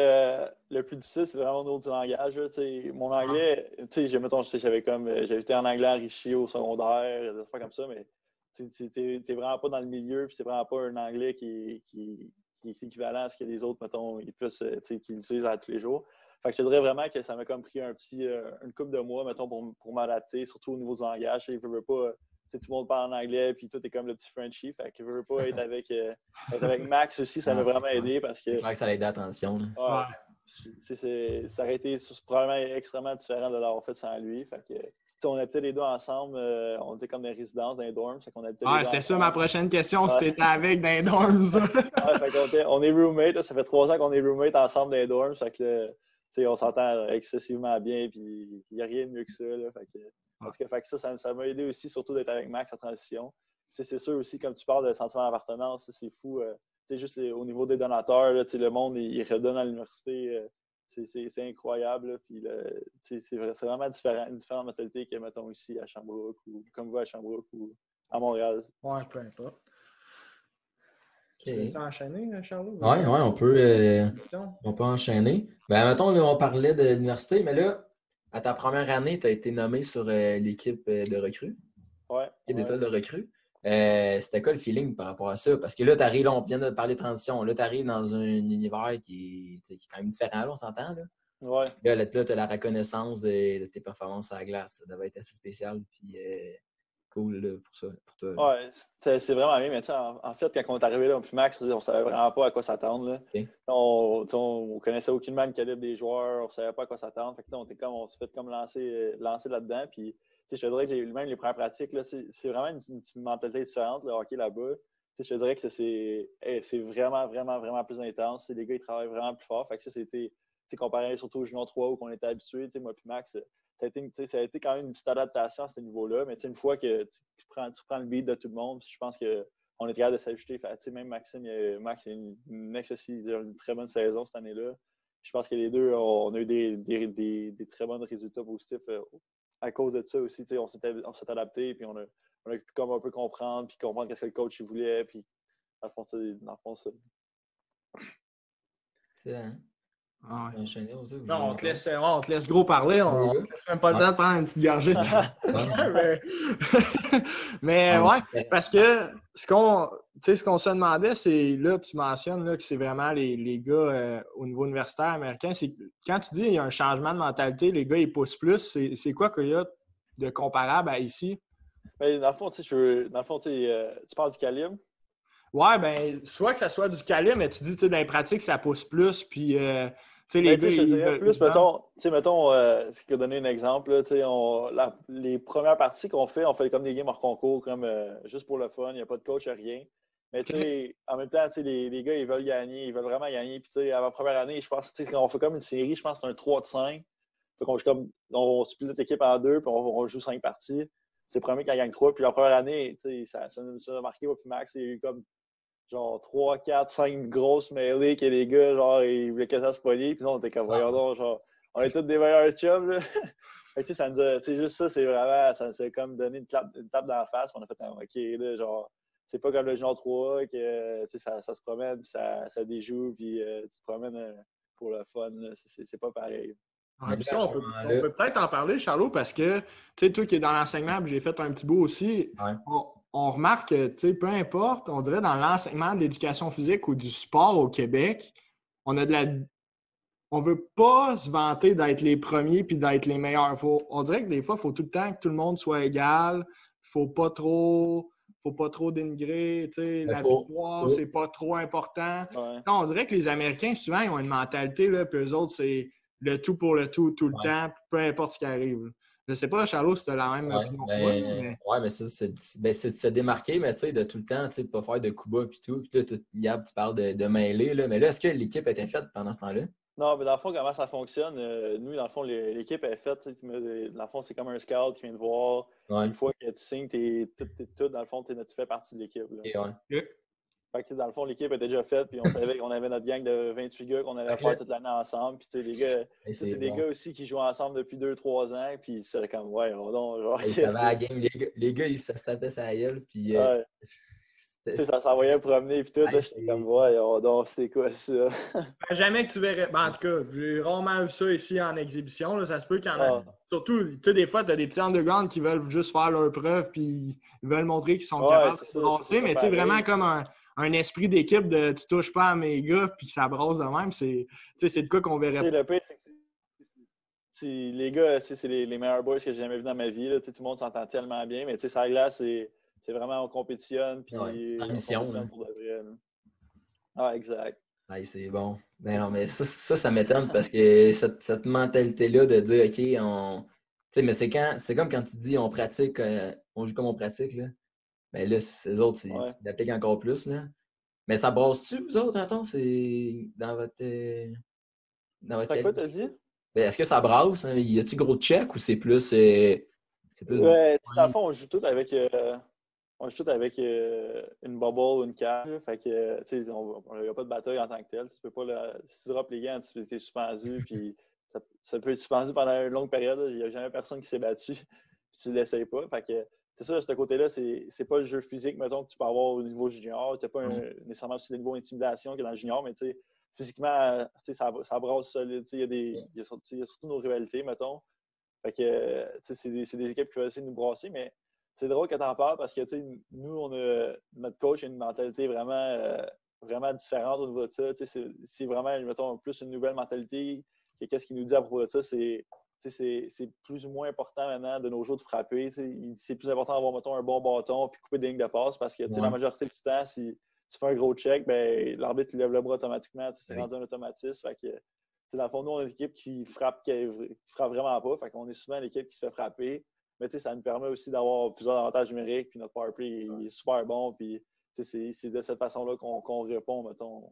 Speaker 4: le, plus difficile, c'est vraiment au niveau du langage. mon anglais, tu sais, mettons, j'avais comme j'avais été en anglais enrichi au secondaire, des affaires comme ça, mais t'es vraiment pas dans le milieu, puis c'est vraiment pas un anglais qui, qui, qui, est équivalent à ce que les autres, mettons, ils puissent, qu'ils utilisent à tous les jours. Fait que je dirais vraiment que ça m'a comme pris un petit, euh, une couple de mois, mettons, pour, pour m'adapter, surtout au niveau du langage. Je veux pas tout le monde parle en anglais, puis tout est comme le petit Frenchie. Fait que je veux pas être avec, euh, avec Max aussi, ça m'a vraiment aidé parce que.
Speaker 2: C'est clair que ça a aidé l'attention.
Speaker 4: ça aurait été probablement extrêmement différent de l'avoir fait sans lui. Fait que, on était les deux ensemble, euh, on était comme des résidences, dans les dorms.
Speaker 5: ah, c'était ça ma prochaine question, si t'étais avec dans les dorms.
Speaker 4: fait on, est roommates, ça fait trois ans qu'on est roommates ensemble dans les dorms. Fait que, on s'entend excessivement bien, puis il n'y a rien de mieux que ça. fait que, parce que, ça, ça m'a aidé aussi, surtout d'être avec Max en transition. C'est sûr aussi, comme tu parles de sentiment d'appartenance, c'est fou. Euh, juste au niveau des donateurs, le monde, il, redonne à l'université. Euh, c'est incroyable. c'est vraiment différent, une différente mentalité que, mettons, ici à Sherbrooke ou comme vous à Sherbrooke ou à Montréal.
Speaker 5: Ouais, peu importe. Okay. Tu enchaîner, euh, Charles? Oui,
Speaker 2: ouais, on peut, on peut enchaîner. Ben, mettons, on parlait de l'université, mais là, à ta première année, tu as été nommé sur euh, l'équipe euh, de recrues.
Speaker 4: Ouais.
Speaker 2: L'équipe de recrues. Euh, c'était quoi le feeling par rapport à ça? Parce que là, tu arrives, là, on vient de parler de transition. Là, tu arrives dans un univers qui est, quand même différent, on s'entend. Là.
Speaker 4: Ouais.
Speaker 2: Là, tu as la reconnaissance de, tes performances à la glace. Ça devait être assez spécial. Puis, cool pour, ça, pour toi.
Speaker 4: Ouais, c'est vraiment bien. Mais en, en, fait, quand on est arrivé là, puis Max, on savait vraiment pas à quoi s'attendre. On, on connaissait aucunement le calibre des joueurs, on savait pas à quoi s'attendre. Fait on, comme, on s'est fait comme lancer, lancer là-dedans. Puis, je te dirais que j'ai eu même les premières pratiques. C'est vraiment une, mentalité différente, le hockey là-bas. Je te dirais que c'est vraiment, vraiment, vraiment plus intense. Les gars, ils travaillent vraiment plus fort. Fait que ça, c'était comparé surtout au Junior 3 où on était habitué. Moi puis Max, ça a, été, ça a été quand même une petite adaptation à ce niveau-là. Mais une fois que tu prends, tu prends le beat de tout le monde, je pense qu'on est capable de s'ajuster. Même Maxime, Max a une, une, très bonne saison cette année-là. Je pense que les deux, on a eu des, très bons résultats positifs euh, à cause de ça aussi. On s'est adapté, puis on a, on pu comme un peu comprendre, puis comprendre ce que le coach voulait. Puis, dans le fond, ça.
Speaker 5: Non, on te, laisse, on te laisse gros parler. On ne laisse même pas le temps de prendre une petite gorgée. mais, ouais, parce que ce qu'on ce qu'on se demandait, c'est là, tu mentionnes là, que c'est vraiment les, les gars euh, au niveau universitaire américain. Quand tu dis qu'il y a un changement de mentalité, les gars ils poussent plus, c'est quoi qu'il y a de comparable à ici?
Speaker 4: Mais dans le fond, je, dans le fond euh, tu parles du calibre.
Speaker 5: Ouais, ben, soit que ça soit du calibre, mais tu dis, tu sais, dans les pratiques, ça pousse plus, puis euh,
Speaker 4: les ben, je dirais plus, mettons, mettons euh, je vais donner un exemple. Là, les premières parties qu'on fait, on fait comme des games hors concours, comme euh, juste pour le fun, il n'y a pas de coach, rien. Mais en même temps, les, les, gars, ils veulent gagner, ils veulent vraiment gagner. Puis à ma première année, je pense qu'on fait comme une série, je pense que c'est un 3 de 5. on, comme, on split l'équipe en deux, puis on, joue cinq parties. C'est le premier qui gagne trois. Puis la première année, ça, ça nous a marqué, puis Max, il y a eu comme genre 3, 4, 5 grosses mêlées que les gars, genre, ils voulaient que ça se poigner. Puis on était comme, voyons donc, genre, on est tous des meilleurs chums, là. fait ça nous a, juste ça, c'est vraiment, ça nous a comme donné une, tape, une tape dans la face. Puis on a fait, OK, là, genre, c'est pas comme le genre 3 que ça, ça se promène, puis ça, ça déjoue, puis euh, tu te promènes euh, pour le fun. C'est pas pareil.
Speaker 5: on peut, peut-être en parler, Charlot, parce que, tu sais, toi qui es dans l'enseignement, j'ai fait un petit bout aussi, on, remarque que, tu sais, peu importe, on dirait dans l'enseignement de l'éducation physique ou du sport au Québec, on a de la... On veut pas se vanter d'être les premiers puis d'être les meilleurs. on dirait que des fois, il faut tout le temps que tout le monde soit égal. Il faut pas trop faut pas trop dénigrer, la victoire, c'est pas trop important. on dirait que les Américains, souvent, ils ont une mentalité, là, puis eux autres, c'est le tout pour le tout, tout le temps, peu importe ce qui arrive. Je sais pas, Charlot, si tu as la même opinion
Speaker 2: ben, mais... Oui, mais ça, c'est ben, de se démarquer, mais tu sais, de tout le temps, tu sais, de pas faire de coups bas et tout. Puis là, tu parles de, de mêler, là. Mais là, est-ce que l'équipe était faite pendant ce temps-là?
Speaker 4: Non, mais dans le fond, comment ça fonctionne? Euh, nous, dans le fond, l'équipe est faite. Dans le fond, c'est comme un scout qui vient te voir. Une fois que tu signes, es, tout, tout, dans le fond, tu fais partie de l'équipe. Fait que, dans le fond, l'équipe était déjà faite, puis on savait qu'on avait notre gang de 28 gars qu'on allait faire toute l'année ensemble. Puis, les gars, c'est des gars aussi qui jouent ensemble depuis 2-3 ans, puis c'est comme, ouais, on genre.
Speaker 2: ça va à la game, les gars, les gars, ils se tapaient sa gueule, puis. Euh,
Speaker 4: ça s'envoyait promener puis tout. C'était comme, ouais, on c'est quoi ça?
Speaker 5: Ben, jamais que tu verrais. Ben, en tout cas, j'ai rarement vu ça ici en exhibition. Là. Ça se peut quand même. Ah. Surtout, tu sais, des fois, tu as des petits underground qui veulent juste faire leur preuve puis ils veulent montrer qu'ils sont capables de brasser. Mais tu sais, vraiment comme un, un esprit d'équipe de tu touches pas à mes gars puis ça brasse de même, c'est de quoi qu'on verrait
Speaker 4: pas. les gars, c'est les, les, meilleurs boys que j'ai jamais vus dans ma vie. Là. Tout le monde s'entend tellement bien, mais tu sais, ça glace, c'est c'est vraiment on compétitionne. Puis
Speaker 2: ouais, en mission. Pour de vrai,
Speaker 4: ah, exact.
Speaker 2: c'est bon. Ben non, mais ça, ça, ça m'étonne parce que cette, cette mentalité-là de dire, OK, on. Tu sais, mais c'est quand c'est comme quand tu dis on pratique, euh, on joue comme on pratique, là. Ben là, ces autres, ils ouais. encore plus, là. Mais ça brasse-tu, vous autres, attends? C'est dans votre. Euh,
Speaker 4: dans votre. quoi, t'as dit?
Speaker 2: Ben, est-ce que ça brasse? Hein? Y a-tu gros check ou c'est plus. Euh,
Speaker 4: c'est plus. Ouais, dans le fond, on joue tout avec on joue tout avec euh, une bubble ou une cage. Fait que, tu sais, il n'y a pas de bataille en tant que tel. Tu peux pas, si tu drops les gants, tu es suspendu, puis ça, peut être suspendu pendant une longue période. Il n'y a jamais personne qui s'est battu, puis tu ne l'essayes pas. Fait que, c'est ça, de ce côté-là, c'est pas le jeu physique, mettons, que tu peux avoir au niveau junior. Tu n'as pas nécessairement aussi le niveau intimidation que dans le junior, mais tu sais, physiquement, ça, ça brasse solide. Il y, a des, y a surtout nos rivalités, mettons. Fait que, c'est des, des, équipes qui vont essayer de nous brasser, mais c'est drôle que tu en parles parce que nous, on a, notre coach a une mentalité vraiment, euh, vraiment différente au niveau de ça. C'est vraiment, mettons, plus une nouvelle mentalité que qu'est-ce qu'il nous dit à propos de ça. C'est c'est plus ou moins important maintenant de nos jours de frapper. C'est plus important d'avoir, mettons, un bon bâton puis couper des lignes de passe parce que la majorité du temps, si tu fais un gros check, ben, l'arbitre lève le bras automatiquement. C'est rendu un automatisme. Fait que, dans le fond, nous, on est une équipe qui frappe, qui, frappe vraiment pas. Fait qu'on est souvent l'équipe qui se fait frapper. Mais ça nous permet aussi d'avoir plusieurs avantages numériques, puis notre powerplay est super bon, puis c'est de cette façon-là qu'on répond, mettons.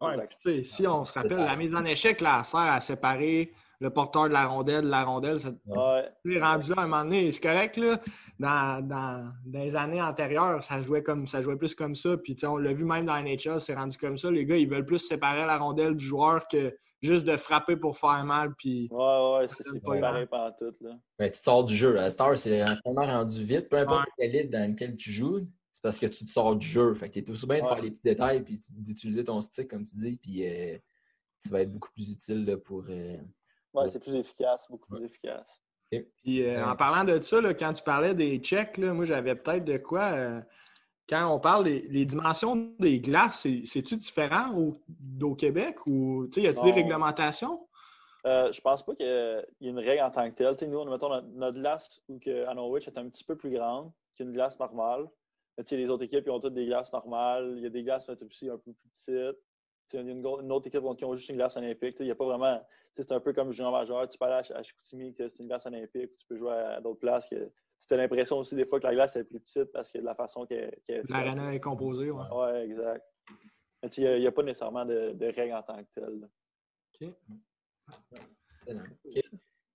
Speaker 5: Ouais, si on se rappelle, la mise en échec, là, sert à séparer le porteur de la rondelle de la rondelle. C'est rendu à un moment donné, c'est correct, là. Dans, dans, les années antérieures, ça jouait comme ça jouait plus comme ça. Puis on l'a vu même dans la NHL, c'est rendu comme ça. Les gars, ils veulent plus séparer la rondelle du joueur que juste de frapper pour faire mal. Puis...
Speaker 4: Ouais, ouais, c'est pas pareil par tout. Là.
Speaker 2: tu sors du jeu. La Star, c'est tellement rendu vite. Peu importe ouais. quel dans lequel tu joues, parce que tu te sors du jeu. Fait que t'es aussi bien de faire les petits détails puis d'utiliser ton stick, comme tu dis, puis euh, tu vas être beaucoup plus utile là, pour. Euh,
Speaker 4: ouais, c'est plus efficace, beaucoup plus efficace.
Speaker 5: Puis euh, en parlant de ça, là, quand tu parlais des checks, là, moi j'avais peut-être de quoi quand on parle des dimensions des glaces, c'est-tu différent au, Québec ou y a-t-il des réglementations?
Speaker 4: Euh, je pense pas qu'il y ait une règle en tant que telle. nous, mettons, notre, notre glace ou que à Norwich est un petit peu plus grande qu'une glace normale. Les autres équipes ils ont toutes des glaces normales. Il y a des glaces aussi un peu plus petites. Il y a une, autre équipe qui ont juste une glace olympique. Il n'y a pas vraiment. C'est un peu comme junior majeur. Tu peux aller à, Chicoutimi, c'est une glace olympique. Tu peux jouer à, d'autres places. Que, tu as l'impression aussi des fois que la glace est plus petite parce que de la façon qu'elle est
Speaker 5: L'arena est composée, oui.
Speaker 4: Oui, exact. Il n'y a, pas nécessairement de, de règles en tant que telles.
Speaker 2: OK.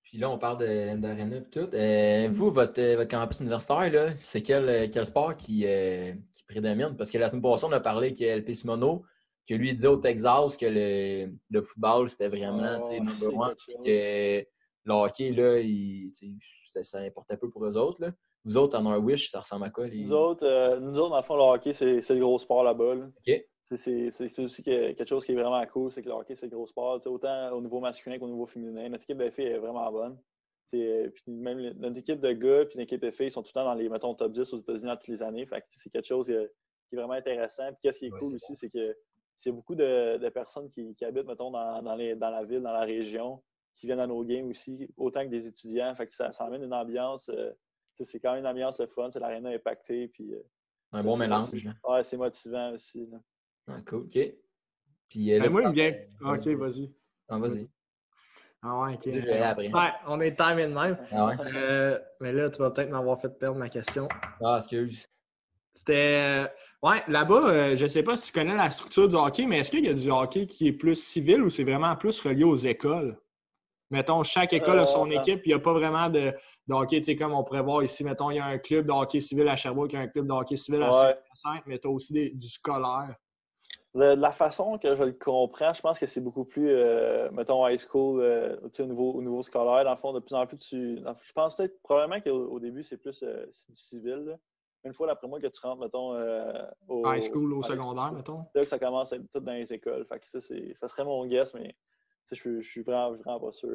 Speaker 2: Puis là, on parle d'Arena et tout. Euh, vous, votre, votre campus universitaire, c'est quel, quel sport qui, qui, prédomine? Parce que la semaine passée, on a parlé qu'il y a LP Simono, que lui disait au Texas que le, le football, c'était vraiment oh, number one. Que le hockey, là, il, ça importait peu pour eux autres. Là. Vous autres, en Norwich, ça ressemble à quoi? Les...
Speaker 4: Nous, autres, euh, nous autres, dans le fond, le hockey, c'est le gros sport là-bas. C'est aussi quelque chose qui est vraiment cool, c'est que le hockey, c'est le gros sport. autant au niveau masculin qu'au niveau féminin. Notre équipe de filles est vraiment bonne. Puis même notre équipe de gars et l'équipe de filles sont tout le temps dans les mettons, top 10 aux États-Unis toutes les années. c'est quelque chose euh, qui est vraiment intéressant. Puis qu'est-ce qui est cool aussi, c'est que c'est beaucoup de, personnes qui, habitent, mettons, dans, dans, la ville, dans la région, qui viennent à nos games aussi, autant que des étudiants. Fait que ça, ça amène une ambiance. Euh, c'est quand même une ambiance le fun. L'aréna est pactée. Puis, euh,
Speaker 2: un bon mélange.
Speaker 4: Ouais, c'est motivant aussi.
Speaker 2: Ah, cool, OK.
Speaker 5: Puis, euh, ben, moi, il me vient. Ah, OK, vas-y.
Speaker 2: Ah, vas-y.
Speaker 5: Ah ouais, ok.
Speaker 2: Ouais,
Speaker 5: on est timé de même.
Speaker 2: Ah ouais.
Speaker 5: Euh, mais là, tu vas peut-être m'avoir fait perdre ma question.
Speaker 2: Ah, excuse.
Speaker 5: C'était. Ouais, là-bas, je sais pas si tu connais la structure du hockey, mais est-ce qu'il y a du hockey qui est plus civil ou c'est vraiment plus relié aux écoles? Mettons, chaque école a son euh, équipe, il n'y a pas vraiment de, de hockey, tu sais, comme on pourrait voir ici, mettons, il y a un club de hockey civil à Sherbrooke, il y a un club de hockey civil à Saint-Hyacinthe, mais tu as aussi du scolaire.
Speaker 4: De la façon que je le comprends, je pense que c'est beaucoup plus, euh, mettons, high school, euh, au, niveau, au niveau scolaire. Dans le fond, de plus en plus, tu, je pense peut-être, probablement qu'au début, c'est plus du civil. Une fois, d'après moi, que tu rentres, mettons,
Speaker 5: au... High school, au secondaire, mettons?
Speaker 4: Là, que ça commence à être tout dans les écoles. Fait que ça, ça serait mon guess, mais je, je suis vraiment, vraiment, pas sûr.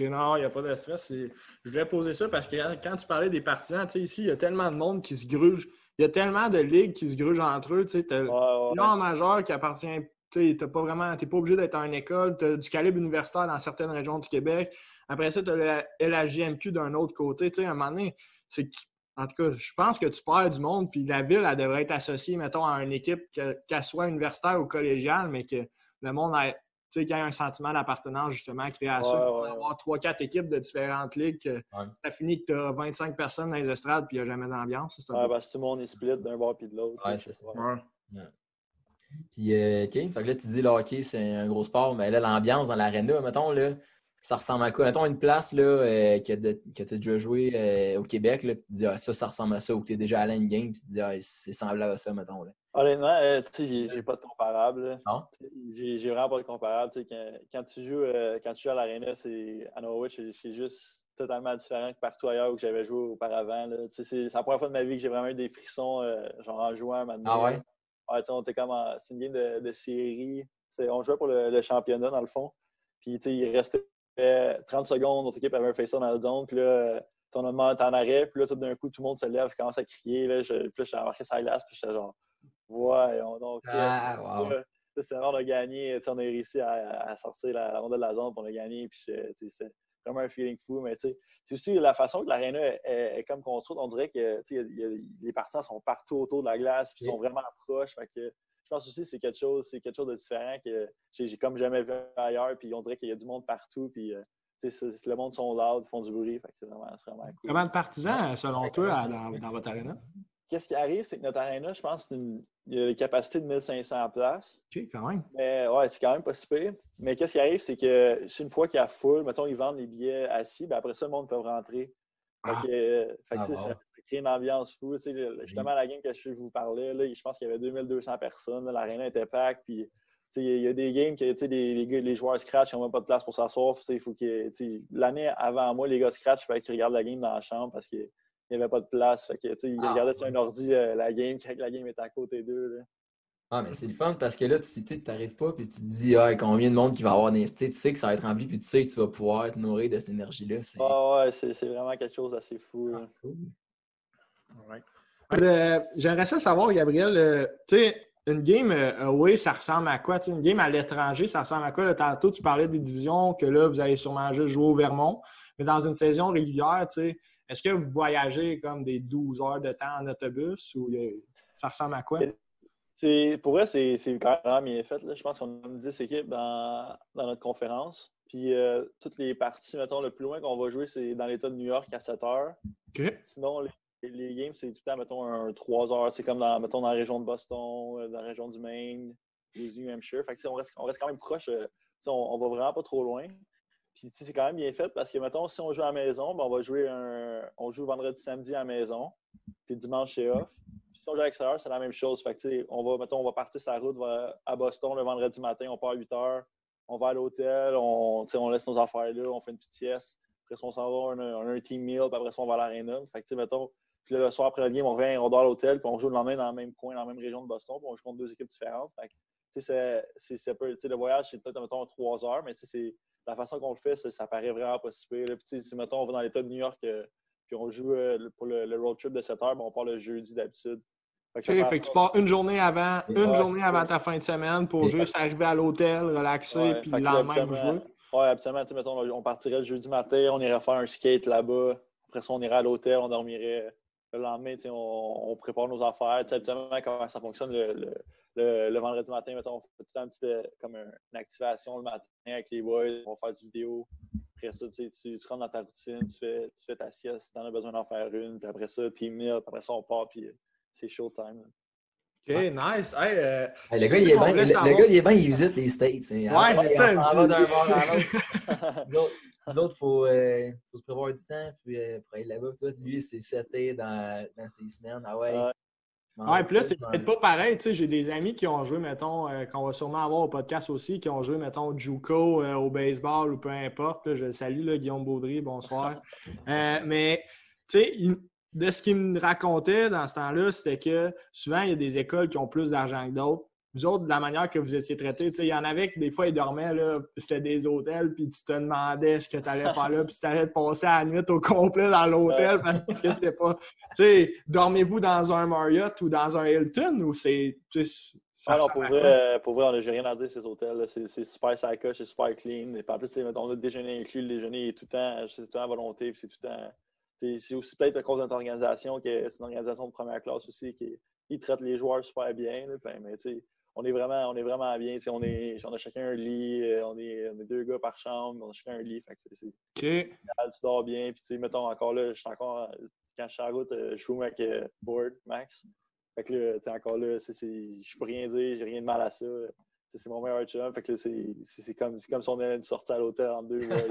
Speaker 5: non, il n'y a pas de stress. Je voulais poser ça parce que quand tu parlais des partisans, ici, il y a tellement de monde qui se gruge. Il y a tellement de ligues qui se grugent entre eux. Tu as ouais, majeur qui appartient. Tu n'es pas vraiment. pas obligé d'être en école. Tu as du calibre universitaire dans certaines régions du Québec. Après ça, tu as la JMQ d'un autre côté. Tu à un moment donné, c'est en tout cas, je pense que tu perds du monde, puis la ville, elle devrait être associée, mettons, à une équipe, qu'elle soit universitaire ou collégiale, mais que le monde sais, qu'il y a un sentiment d'appartenance justement créé à ça. Ouais, avoir trois, quatre équipes de différentes ligues, ça finit que tu as 25 personnes dans les estrades puis il n'y a jamais d'ambiance.
Speaker 4: Ouais, parce que tout le monde est split d'un bord puis de l'autre.
Speaker 2: Ouais, c'est ça. Puis, euh, OK, fait que là, tu dis le hockey, c'est un gros sport, mais là, l'ambiance dans l'aréna, mettons, là, ça ressemble à quoi? Mettons une place là, euh, que, tu as déjà joué euh, au Québec, là, tu dis ah, ça, ça ressemble à ça, ou que tu es déjà allé à une game, puis tu dis ah, c'est semblable à ça, mettons. Là.
Speaker 4: Honnêtement, euh, tu sais, j'ai pas de comparable. Non? J'ai vraiment pas de comparable. Quand, quand, tu joues, quand tu joues à l'Arena, à Norwich, c'est juste totalement différent que partout ailleurs où j'avais joué auparavant. C'est la première fois de ma vie que j'ai vraiment eu des frissons, genre en jouant maintenant.
Speaker 2: Ah ouais?
Speaker 4: ouais on était comme c'est une game de, de série. On jouait pour le, le, championnat, dans le fond. Puis, tu sais, il restait 30 secondes, notre équipe avait un face dans la zone, puis là, ton est en arrêt, puis là, tout d'un coup, tout le monde se lève, commence à crier, là, je, puis là, j'étais embarqué sur la glace, puis j'étais genre, on donc,
Speaker 2: ah, wow.
Speaker 4: c'était vraiment de gagner, on a réussi à, sortir la, ronde de la zone, pour on a gagné, puis c'est vraiment un feeling fou, mais tu sais, c'est aussi la façon que l'aréna est, est, comme construite, on dirait que, les partisans sont partout autour de la glace, puis ils sont vraiment proches, fait que je pense aussi que c'est quelque chose, c'est quelque chose de différent que j'ai comme jamais vu ailleurs. Puis on dirait qu'il y a du monde partout. Puis euh, le monde sont loud, font du bruit. c'est vraiment, vraiment, cool.
Speaker 5: Combien de partisans, selon toi, dans, votre arena?
Speaker 4: Qu'est-ce qui arrive, c'est que notre arena, je pense, il y a une capacité de 1500 places.
Speaker 5: OK, quand même.
Speaker 4: Mais ouais, c'est quand même pas super. Mais qu'est-ce qui arrive, c'est que une fois qu'il y a full, mettons, ils vendent les billets assis, ben après ça, le monde peut rentrer. Fait ah. que, euh, ah, ça, une ambiance fou. justement, la game que je vous parlais, là, je pense qu'il y avait 2200 personnes. L'aréna était pack. Puis, il y a des games que les, les, joueurs scratch n'ont même pas de place pour s'asseoir. L'année avant moi, les gars scratch, il fallait qu'ils regardent la game dans la chambre parce qu'il n'y avait pas de place. Fait que, ils ah, regardaient sur un ordi euh, la game quand la game était à côté d'eux.
Speaker 2: Ah, mais c'est le fun parce que là, tu n'arrives pas et tu te dis ah, combien de monde qui va avoir des. Tu sais que ça va être rempli puis tu sais que tu vas pouvoir te nourrir de cette énergie-là.
Speaker 4: Ah ouais, c'est vraiment quelque chose d'assez fou. Ah, cool.
Speaker 5: Euh, j'aimerais ça savoir, Gabriel, euh, tu sais, une game euh, oui, ça ressemble à quoi? une game à l'étranger, ça ressemble à quoi? tantôt, tu parlais des divisions que là, vous allez sûrement juste jouer au Vermont. Mais dans une saison régulière, est-ce que vous voyagez comme des 12 heures de temps en autobus ou ça ressemble à quoi?
Speaker 4: Pour vrai, c'est quand même bien fait. Je pense qu'on a 10 équipes dans, notre conférence. Puis toutes les parties, mettons, le plus loin qu'on va jouer, c'est dans l'État de New York à 7 heures. Sinon, les les games, c'est tout le temps, mettons, un 3 heures. C'est comme dans, mettons, dans la région de Boston, euh, dans la région du Maine, les New Hampshire. Fait que, on reste, on reste quand même proche. Euh, on, on va vraiment pas trop loin. Puis c'est quand même bien fait parce que, mettons, si on joue à la maison, ben, on va jouer un. On joue vendredi, samedi à la maison, puis dimanche, c'est off. Puis si on joue à l'extérieur, c'est la même chose. Fait que, on va, mettons, on va partir sa route à Boston le vendredi matin, on part à 8 heures, on va à l'hôtel, on, on laisse nos affaires là, on fait une petite sieste. Après on s'en va, on a, un team meal, puis après on va à l'aréna. Fait que, mettons, puis le soir après le game, on revient, on dort à l'hôtel, puis on joue le lendemain dans le même coin, dans la même région de Boston, puis on joue contre deux équipes différentes. Fait que, c'est, c'est, le voyage, c'est peut-être, mettons, trois heures, mais c'est la façon qu'on le fait, ça, paraît vraiment pas si pire. si, mettons, on va dans l'État de New York, euh, puis on joue euh, pour le, road trip de 7 heures, ben, on part le jeudi d'habitude.
Speaker 5: OK, fait que tu pars une journée avant, une journée avant ta fin de semaine pour juste arriver à l'hôtel, relaxer, puis le lendemain, vous jouez.
Speaker 4: Oui, absolument. Mettons, on partirait le jeudi matin, on irait faire un skate là-bas. Après ça, on irait à l'hôtel, on dormirait. Le lendemain, on, on, prépare nos affaires. Habituellement, comment ça fonctionne le, le, vendredi matin, mettons, on fait tout le temps petit, euh, comme une activation le matin avec les boys, on va faire du vidéo. Après ça, tu, tu rentres dans ta routine, tu fais, tu fais ta sieste si tu en as besoin d'en faire une. Puis après ça, team meal, puis après ça, on part, puis euh, c'est showtime.
Speaker 5: OK, nice. Hey, euh,
Speaker 2: le, gars, il est bien, le, gars, il est bien, il visite les States.
Speaker 5: Hein. Ouais, c'est ça.
Speaker 2: On va d'un bord à l'autre. nous autres, il faut, faut, se prévoir du temps puis, pour aller là-bas. Lui, c'est seté dans, dans ses semaines. Ah ouais,
Speaker 5: Ouais, puis là, c'est peut-être pas pareil. Tu sais, j'ai des amis qui ont joué, mettons, euh, qu'on va sûrement avoir au podcast aussi, qui ont joué, mettons, Juco euh, au baseball ou peu importe. je salue, là, Guillaume Baudry, bonsoir. Euh, mais, tu sais, de ce qu'il me racontait dans ce temps-là, c'était que souvent, il y a des écoles qui ont plus d'argent que d'autres vous autres, de la manière que vous étiez traités, il y en avait qui, des fois, ils dormaient, là, c'était des hôtels, puis tu te demandais ce que tu allais faire là, puis tu allais te passer la nuit au complet dans l'hôtel parce que c'était pas. Tu sais, dormez-vous dans un Marriott ou dans un Hilton ou c'est.
Speaker 4: Alors, pour vrai, pour vrai, j'ai rien à dire ces hôtels. C'est super sacoche, c'est super clean. Et en plus, on a le déjeuner inclus. Le déjeuner est tout le temps, c'est tout le temps à volonté. C'est tout le temps. C'est aussi peut-être à cause de notre organisation, que c'est une organisation de première classe aussi, qui, qui traite les joueurs super bien. Là, mais, on est vraiment, on est vraiment bien. On, est, on a chacun un lit, euh, on est, deux gars par chambre, on a chacun un lit. Fait que c'est,
Speaker 5: okay.
Speaker 4: Tu dors bien. Puis, mettons, encore là, je suis encore, quand je suis en route, euh, je joue avec euh, Board Max. Fait que là, encore là, je peux rien dire, j'ai rien de mal à ça. C'est mon meilleur chum. Fait que c'est comme, comme si on allait sortir à l'hôtel en deux. ouais.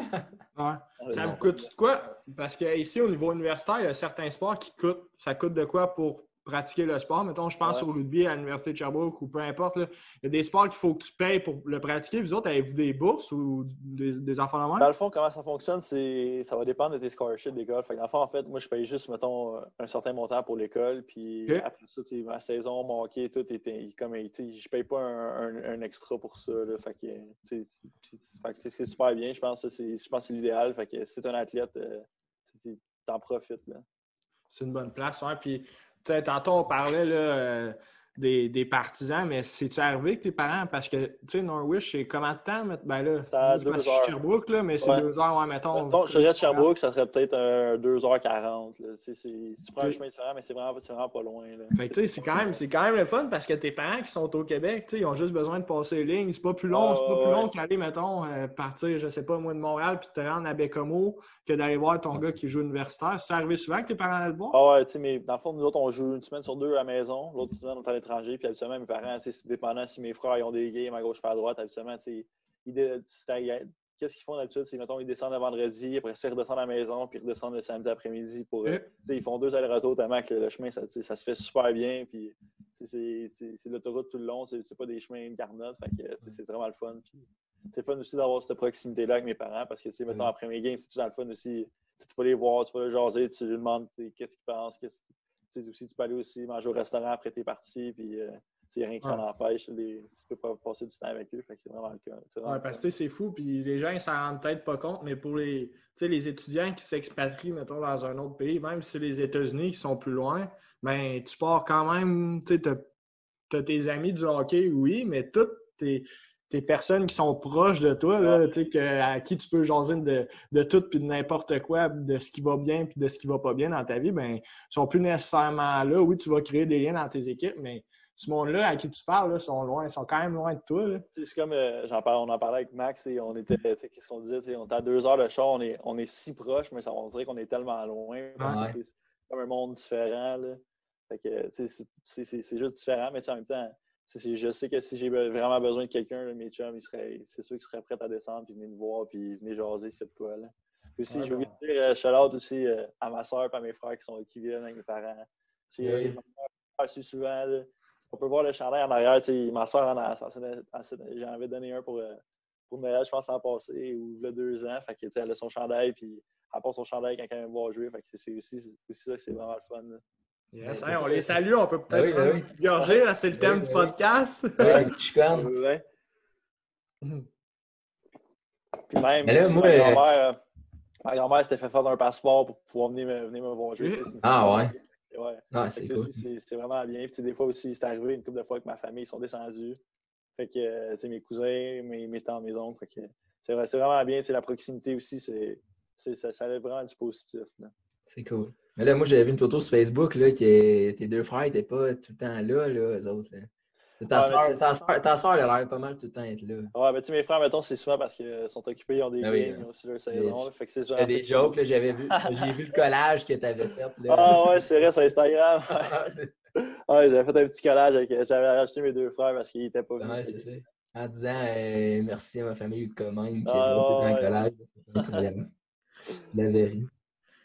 Speaker 5: Ça vous coûte quoi? Parce qu'ici, au niveau universitaire, il y a certains sports qui coûtent. Ça coûte de quoi pour pratiquer le sport. Mettons, je pense au rugby à l'Université de Sherbrooke ou peu importe. Il y a des sports qu'il faut que tu payes pour le pratiquer. Vous autres, avez-vous des bourses ou des, enfants de
Speaker 4: Dans le fond, comment ça fonctionne, c'est ça va dépendre de tes scholarships d'école. Fait dans le fond, en fait, moi, je paye juste, mettons, un certain montant pour l'école. Puis après ça, ma saison, mon hockey, tout était comme je paye pas un, extra pour ça. Fait que, c'est super bien. Je pense que c'est l'idéal. Fait que si tu es un athlète, euh, tu en profites.
Speaker 5: C'est une bonne place. Ouais. Puis tantôt, on parlait là, euh, des, des, partisans, mais c'est-tu arrivé que tes parents, parce que, tu sais, Norwich, c'est comment de temps? Ben là,
Speaker 4: c'est deux heures.
Speaker 5: Sherbrooke, là, mais c'est deux heures, ouais, mettons.
Speaker 4: mettons je dirais de Sherbrooke, ça serait peut-être un 2h40. Si tu prends un chemin différent, mais c'est vraiment, vraiment, pas loin. Là.
Speaker 5: Fait que, tu sais, c'est quand, même, quand même le fun parce que tes parents qui sont au Québec, tu sais, ils ont juste besoin de passer les lignes. C'est pas plus long, c'est pas plus long qu'aller, mettons, euh, partir, je sais pas, moi, de Montréal puis te rendre à Bécomo que d'aller voir ton gars qui joue universitaire. C'est arrivé souvent que tes parents allaient le voir?
Speaker 4: Ah ouais, tu sais, mais dans le fond, nous autres, on joue une semaine sur deux à la maison, l'autre semaine, on est l'étranger, puis habituellement, parents, c'est dépendant si mes frères ils ont des games à gauche à droite, habituellement, qu'est-ce qu'ils font d'habitude? C'est, mettons, ils descendent le vendredi, après ça, ils redescendent à la maison, puis ils redescendent le samedi après-midi. pour Ils font deux allers-retours tellement que le, chemin, ça, ça, se fait super bien. Puis c'est, l'autoroute tout le long, c'est, pas des chemins carnotes. c'est vraiment le fun. Puis c'est fun aussi d'avoir cette proximité-là avec mes parents parce que, mettons, après mes games, c'est tout le fun aussi. Tu peux les voir, tu peux les jaser, tu lui demandes qu'est-ce qu'ils pensent. Qu'est-ce... Aussi, tu peux aller aussi manger au restaurant après tes parties. Puis, euh, il n'y a rien qui s'en empêche. Les, tu peux pas passer du temps avec eux. c'est vraiment le cas.
Speaker 5: Oui, parce que c'est fou. Puis les gens, ils s'en rendent peut-être pas compte, mais pour les, les étudiants qui s'expatrient, mettons, dans un autre pays, même si c'est les États-Unis qui sont plus loin, ben, tu pars quand même, tu as, tes amis du hockey, oui, mais toutes tes, personnes qui sont proches de toi, là, que, à qui tu peux jaser de, de tout puis de n'importe quoi, de ce qui va bien puis de ce qui va pas bien dans ta vie, ben, sont plus nécessairement là. Oui, tu vas créer des liens dans tes équipes, mais ce monde-là à qui tu parles, là, sont loin, sont quand même loin de toi.
Speaker 4: C'est comme, euh, j'en parle, on en parlait avec Max et on était, qu'est-ce qu'on disait, on était à deux heures de char, on est, on est si proche, mais ça, on dirait qu'on est tellement loin. C'est comme un monde différent. Là. Fait que, c'est juste différent, mais en même temps, je sais que si j'ai vraiment besoin de quelqu'un, mes chums, c'est sûr qu'ils seraient prêts à descendre, puis venir me voir, puis venir jaser, c'est quoi. Là. Aussi, je veux dire, euh, shout out aussi euh, à ma soeur et à mes frères qui, sont, qui viennent avec mes parents. J'ai oui. souvent. On peut voir le chandail en arrière. Ma soeur en a, j'en avais donné un pour, euh, pour Noël, je pense, en passé, ou il y a deux ans. Fait que, elle a son chandail, puis elle porte son chandail quand elle vient voir jouer. Fait que c'est aussi, aussi ça que c'est vraiment le fun.
Speaker 5: Yes, on les salue, on peut peut-être ben oui, ben oui. c'est le thème du podcast.
Speaker 2: Ouais,
Speaker 4: Puis même, Mais là, moi, euh, ma grand-mère s'était fait faire un passeport pour pouvoir venir me, venir me voir jouer.
Speaker 2: Ah ouais?
Speaker 4: Ouais.
Speaker 2: Ah, c'est cool.
Speaker 4: C'était vraiment bien. Puis, des fois aussi, c'est arrivé une couple de fois que ma famille sont descendus. Fait que, euh, c'est mes cousins, mes, mes tantes, mes oncles. Fait que, c'est vraiment bien. La proximité aussi, c'est, ça, ça a vraiment du positif.
Speaker 2: C'est cool. Mais là, moi, j'avais vu une photo sur Facebook, là, que tes deux frères n'étaient pas tout le temps là, là, eux autres. Ta, soeur, elle a l'air pas mal tout le temps être là.
Speaker 4: Ouais, mais tu sais, mes frères, mettons, c'est souvent parce qu'ils sont occupés, ils ont des ah oui, games, ils ont aussi leur saison. Fait que c'est
Speaker 2: genre. des jokes, là, j'avais vu. J'ai vu le collage que tu avais fait.
Speaker 4: Là. Ah ouais, c'est vrai, sur Instagram. Ah, ouais, j'avais fait un petit collage avec. J'avais acheté mes deux frères parce qu'ils n'étaient pas venus.
Speaker 2: Ouais, c'est ça. En disant euh, merci à ma famille quand même qui ah, a fait un collage. La vérité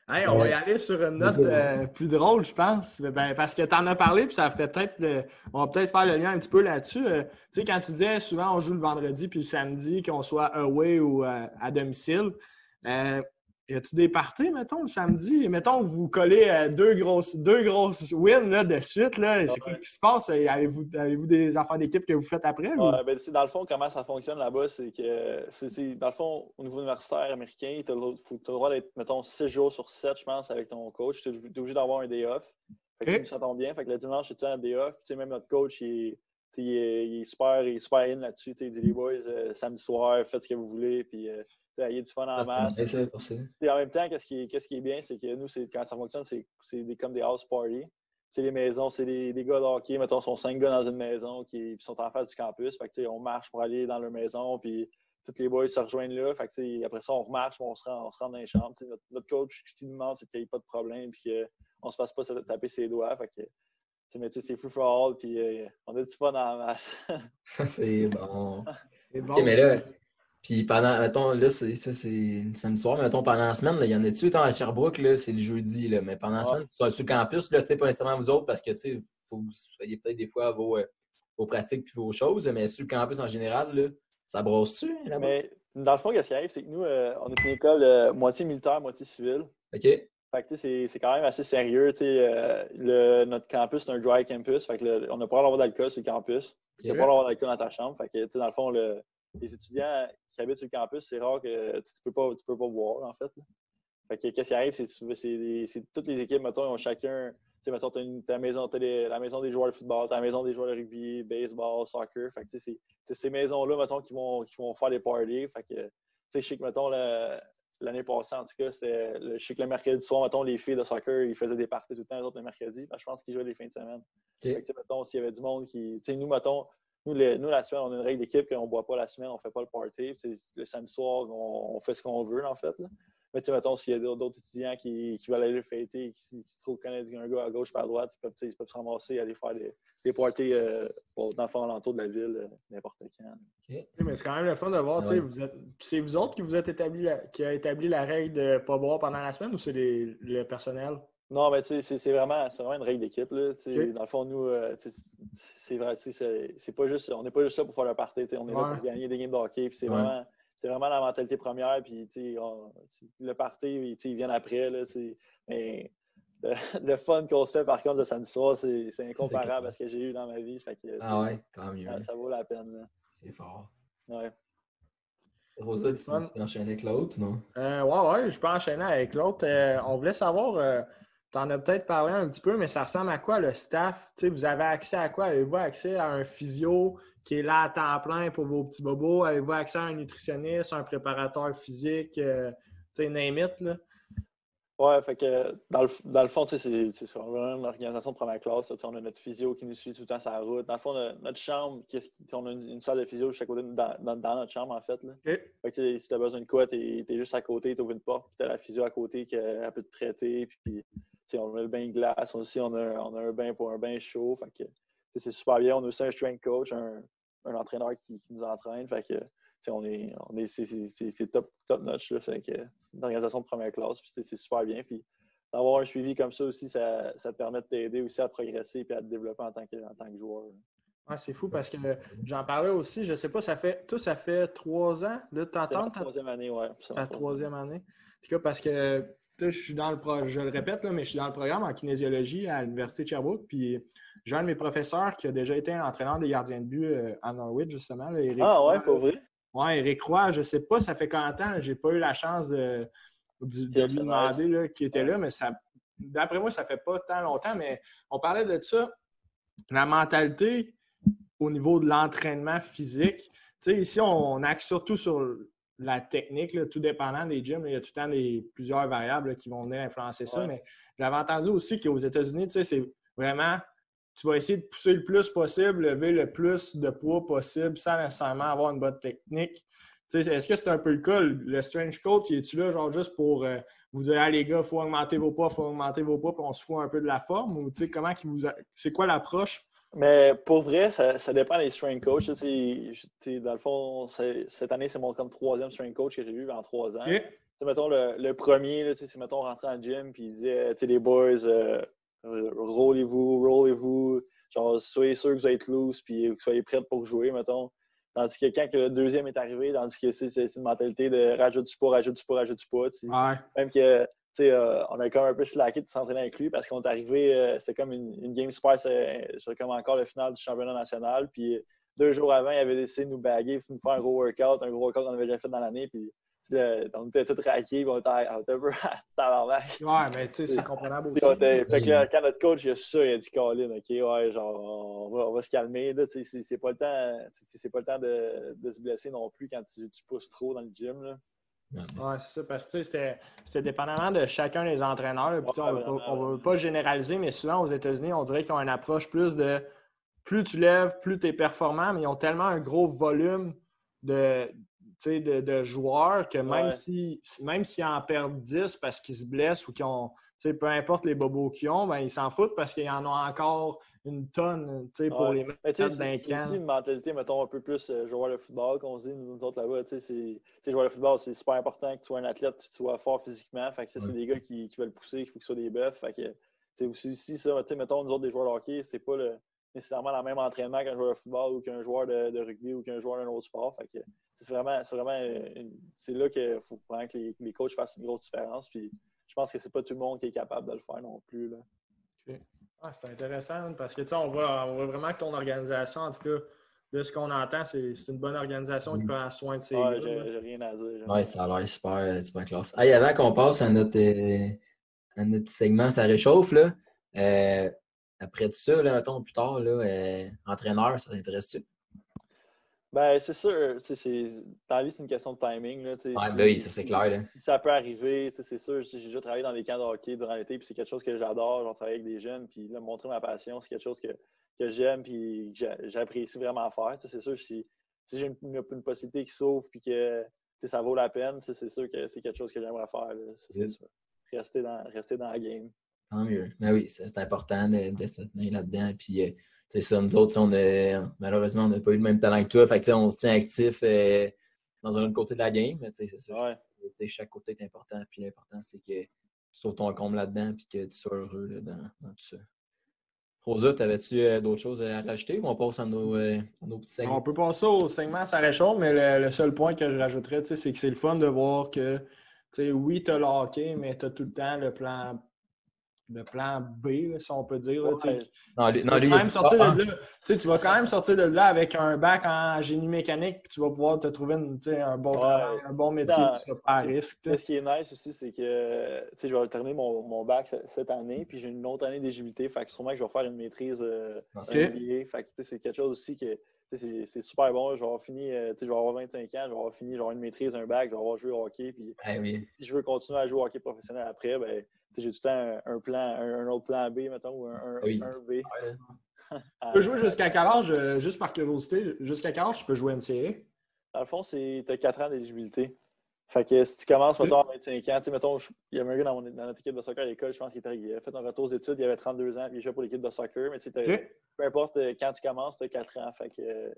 Speaker 5: on va y aller sur une note euh, plus drôle, je pense. Ben, parce que tu en as parlé, puis ça fait peut-être. on va peut-être faire le lien un petit peu là-dessus. Euh, tu sais, quand tu disais souvent on joue le vendredi puis le samedi, qu'on soit away ou euh, à domicile, y a-tu des parties, mettons, le samedi? Mettons que vous collez euh, deux grosses, deux grosses wins là, de suite. Là. C'est quoi qui se passe? Avez-vous avez des affaires d'équipe que vous faites après?
Speaker 4: ben, dans le fond, comment ça fonctionne là-bas, c'est que, c'est, dans le fond, au niveau universitaire américain, tu as, le droit d'être, mettons, six jours sur sept, je pense, avec ton coach. Tu es, obligé d'avoir un day off. Fait que ça tombe bien. Fait que le dimanche, c'est un day off. Même notre coach, il est, il est, super, il est super in là-dessus. Il dit les boys, euh, samedi soir, faites ce que vous voulez. Puis, euh, il y a du fun en masse. en même temps, qu'est-ce qui, est bien, c'est que nous, quand ça fonctionne, c'est comme des house parties. C'est les maisons, c'est des, gars de hockey, mettons, sont cinq gars dans une maison qui sont en face du campus. Fait on marche pour aller dans leur maison, puis tous les boys se rejoignent là. Fait après ça, on remarche, on se rend, on se rend dans les chambres. Notre, coach, ce qu'il nous demande, c'est qu'il n'y ait pas de problème, puis qu'on ne se fasse pas taper ses doigts. Fait que, c'est free for all, puis euh, on a du fun en masse.
Speaker 2: c'est bon. C'est bon. mais là, puis pendant, mettons, là, c'est, ça, c'est samedi soir, mais mettons, pendant la semaine, il y en a-tu, à Sherbrooke, là, c'est le jeudi, là, mais pendant la semaine, tu sois sur le campus, là, tu sais, pas nécessairement vous autres, parce que, tu sais, faut que vous soyez peut-être des fois à vos, euh, vos pratiques puis vos choses, mais sur le campus en général, là, ça brosse-tu, là-bas?
Speaker 4: Mais dans le fond, ce qui arrive, c'est que nous, euh, on est une école euh, moitié militaire, moitié civile.
Speaker 2: OK.
Speaker 4: Fait que, c'est, c'est quand même assez sérieux, tu sais, le, notre campus, c'est un dry campus, fait que on n'a pas l'avoir d'alcool sur le campus. Il n'y a pas l'avoir d'alcool dans ta chambre, fait que, tu sais, dans le fond, le, les étudiants qui habitent sur le campus, c'est rare que tu ne peux, peux pas boire, en fait. Fait que qu'est-ce qui arrive, c'est toutes les équipes, mettons, ont chacun. Tu sais, mettons, tu as, la, maison, la maison des joueurs de football, as la maison des joueurs de rugby, baseball, soccer. Fait que c'est ces maisons-là, mettons, qui vont, qui vont faire des parties. Fait que, tu sais, je sais que, mettons, l'année passée, en tout cas, c'était. Je sais que le mercredi soir, mettons, les filles de soccer, ils faisaient des parties tout le temps, les autres le mercredi. je pense qu'ils jouaient les fins de semaine. Fait que, mettons, s'il y avait du monde qui. Tu sais, nous, mettons, nous, la semaine, on a une règle d'équipe qu'on ne boit pas la semaine, on ne fait pas le party. le samedi soir, on, fait ce qu'on veut, en fait. Là. Mais tu sais, mettons, s'il y a d'autres étudiants qui, qui, veulent aller le fêter, qui, qui se trouvent connaître un gars à gauche par à droite, ils peuvent, ils peuvent se ramasser et aller faire des, des parties euh, dans le fond alentour de la ville, euh, n'importe quand.
Speaker 5: Oui, mais c'est quand même le fun de voir, tu sais, vous c'est vous autres qui vous êtes établi qui a établi la règle de ne pas boire pendant la semaine ou c'est le personnel?
Speaker 4: Non, mais tu sais, c'est vraiment, vraiment, une règle d'équipe. Dans le fond, nous, euh, c'est vrai, c'est pas juste, on n'est pas juste là pour faire le party. On est là pour gagner des games de hockey. C'est vraiment, vraiment la mentalité première. Puis, le party, ils viennent après. Là, mais le, fun qu'on se fait, par contre, de samedi soir, c'est incomparable à ce que j'ai eu dans ma vie. Fait que,
Speaker 2: ah ouais, tant mieux.
Speaker 4: Ça, vaut la peine.
Speaker 2: C'est fort.
Speaker 4: Ouais.
Speaker 2: Rosa, tu peux enchaîner avec l'autre, non?
Speaker 5: Euh, ouais, ouais, je peux enchaîner avec l'autre. Euh, on voulait savoir, euh, tu en as peut-être parlé un petit peu, mais ça ressemble à quoi le staff? vous avez accès à quoi? Avez-vous accès à un physio qui est là à temps plein pour vos petits bobos? Avez-vous accès à un nutritionniste, un préparateur physique? Euh, tu sais, name it, là?
Speaker 4: Ouais, fait que dans le, dans le fond, c'est vraiment une organisation de première classe. on a notre physio qui nous suit tout le temps sur la route. Dans le fond, notre chambre, on a une, salle de physio à côté dans, dans, notre chambre, en fait. Là. Fait que, si tu as besoin de quoi, tu es, juste à côté, tu ouvres une porte, puis tu as la physio à côté qui peut te traiter. Puis on a le bain glace aussi, on a, on a un bain pour un bain chaud. Fait que, c'est super bien. On a aussi un strength coach, un, entraîneur qui, nous entraîne. Fait que, on est, on est, c'est top, top notch. Là, fait que, c'est une organisation de première classe. c'est super bien. Puis d'avoir un suivi comme ça aussi, ça, ça te permet de t'aider aussi à progresser et à te développer en tant que, en tant que joueur.
Speaker 5: Ouais, c'est fou parce que j'en parlais aussi, je sais pas, ça fait. Tout ça fait trois ans. Là, t'entends?
Speaker 4: La troisième année, ouais.
Speaker 5: La troisième année. En tout cas, parce que je suis dans le je le répète, là, mais je suis dans le programme en kinésiologie à l'Université de Sherbrooke. Puis j'ai un de mes professeurs qui a déjà été entraîneur des gardiens de but euh, à Norwich, justement.
Speaker 4: ah ouais, pas vrai?
Speaker 5: Ouais, Eric Roy, je sais pas, ça fait combien de temps, j'ai pas eu la chance de, de, lui demander qui était là, mais ça d'après moi, ça fait pas tant longtemps, mais on parlait de ça. La mentalité, au niveau de l'entraînement physique. Tu sais, ici, on, axe surtout sur la technique, tout dépendant des gyms. il y a tout le temps les, plusieurs variables qui vont venir influencer ça. Mais j'avais entendu aussi qu'aux États-Unis, tu sais, c'est vraiment tu vas essayer de pousser le plus possible, lever le plus de poids possible sans nécessairement avoir une bonne technique. Est-ce que c'est un peu le cas? Le Strange Coach, es-tu là genre juste pour euh, vous dire ah, les gars, il faut augmenter vos poids, il faut augmenter vos poids, puis on se fout un peu de la forme? Ou comment vous c'est quoi l'approche?
Speaker 4: Mais pour vrai, ça, ça, dépend des strength coach. dans le fond, cette année, c'est mon comme troisième strength coach que j'ai vu en trois ans. Mettons, le, le premier, c'est mettons rentrer en gym puis il disait les boys, euh, rollez-vous, rollez-vous, genre soyez sûr que vous êtes loose puis que vous soyez prêts pour jouer, mettons. Tandis que quand le deuxième est arrivé, tandis que c'est une mentalité de rajoute du poids, rajoute du poids, rajoute du poids. Même que euh, on a quand même un peu slacké de s'entraîner avec lui parce qu'on est arrivé, euh, c'était comme une, game super, c'est comme encore le final du championnat national. Puis deux jours avant, il avait décidé de nous baguer, de nous faire un gros workout, un gros workout qu'on avait déjà fait dans l'année. Puis on était tous raqués, on était un peu tabarnak.
Speaker 5: Ouais, mais tu sais, c'est comprenable aussi.
Speaker 4: fait que quand notre coach il a ça, il a dit Colin, ok, ouais, genre, on va, se calmer. C'est pas le temps, c'est pas le temps de, de, se blesser non plus quand tu, tu pousses trop dans le gym. Là.
Speaker 5: Oui, c'est ça, parce que c'était dépendamment de chacun des entraîneurs. on ne veut pas généraliser, mais souvent aux États-Unis, on dirait qu'ils ont une approche plus de plus tu lèves, plus tu es performant, mais ils ont tellement un gros volume de, de, de joueurs que même s'ils si, même en perdent 10 parce qu'ils se blessent ou qu'ils ont peu importe les bobos qu'ils ont, ben, ils s'en foutent parce qu'ils en ont encore une tonne pour les mettre dans
Speaker 4: C'est aussi une mentalité, mettons, un peu plus euh, joueur de football qu'on se dit, nous autres là-bas. Joueur de football, c'est super important que tu sois un athlète, que tu sois fort physiquement. Fait que c'est des gars qui, qui, veulent pousser, il faut qu'ils soient des bœufs. Fait que c'est aussi, ça, mettons, nous autres, des joueurs de hockey, c'est pas nécessairement le même entraînement qu'un joueur de football ou qu'un joueur de, rugby ou qu'un joueur d'un autre sport. Fait que c'est vraiment, vraiment c'est là qu'il faut vraiment que les, les coachs fassent une grosse différence. Puis, je pense que c'est pas tout le monde qui est capable de le faire non plus. Là.
Speaker 5: Ah, c'est intéressant parce que on voit, on voit vraiment que ton organisation, en tout cas, de ce qu'on entend, c'est une bonne organisation qui prend soin de ses.
Speaker 4: Ouais, j'ai rien à dire.
Speaker 2: Oui, ça a l'air super, super classe. Hey, avant qu'on passe à notre, euh, à notre segment, ça réchauffe, là. Euh, après tout ça, là, mettons, plus tard, là, euh, entraîneur, ça t'intéresse-tu?
Speaker 4: Ben, c'est sûr. Dans la vie, c'est une question de timing. Là,
Speaker 2: ben oui, ça c'est clair. Là.
Speaker 4: Si ça peut arriver, c'est sûr. J'ai déjà travaillé dans des camps de hockey durant l'été, puis c'est quelque chose que j'adore. Genre, travailler avec des jeunes, puis là, montrer ma passion, c'est quelque chose que, que j'aime, puis que j'apprécie vraiment faire. C'est sûr, si, si j'ai une, une, possibilité qui s'ouvre, puis que ça vaut la peine, c'est sûr que c'est quelque chose que j'aimerais faire. Sûr. Rester dans, rester dans la game.
Speaker 2: Tant mieux. Ben oui, c'est important de, de se tenir là-dedans. Puis, euh, c'est ça, nous autres, on a, malheureusement, on n'a pas eu le même talent que toi. Fait on se tient actif euh, dans un autre côté de la game. C'est ça. Chaque côté est important. Puis l'important, c'est que tu trouves ton comble là-dedans et que tu sois heureux dans, tout ça. Rosa, t'avais-tu euh, d'autres choses à rajouter ou on passe à nos, euh, petits segments?
Speaker 5: On peut passer au segment ça réchauffe, mais le, seul point que je rajouterais, c'est que c'est le fun de voir que oui, tu as le hockey, mais tu as tout le temps le plan le plan B, si on peut dire. tu, vas quand même sortir de là avec un bac en génie mécanique, puis tu vas pouvoir te trouver un, bon un bon métier, pas à risque.
Speaker 4: Ce qui est nice aussi, c'est que je vais terminer mon, mon, bac cette année, puis j'ai une autre année d'éligibilité. Fait que sûrement que je vais faire une maîtrise euh, c'est quelque chose aussi que c'est super bon. Je vais avoir fini, euh, je vais avoir 25 ans, je vais avoir fini, genre une maîtrise, un bac, je vais avoir joué au hockey. Puis,
Speaker 2: ben
Speaker 4: Si je veux continuer à jouer au hockey professionnel après, ben, j'ai tout le temps un, plan, un, autre plan B, mettons, ou un, un B.
Speaker 5: tu peux jouer jusqu'à quel âge, euh, juste par curiosité, jusqu'à quel âge tu peux jouer NCA?
Speaker 4: Dans le fond, tu as 4 ans d'éligibilité. Fait que si tu commences, mettons, à 25 ans, tu sais, mettons, il y avait un gars dans, notre équipe de soccer à l'école, je pense qu'il a fait un retour aux études, il avait 32 ans, puis il jouait pour l'équipe de soccer, mais tu sais, peu importe euh, quand tu commences, tu as 4 ans. Fait que,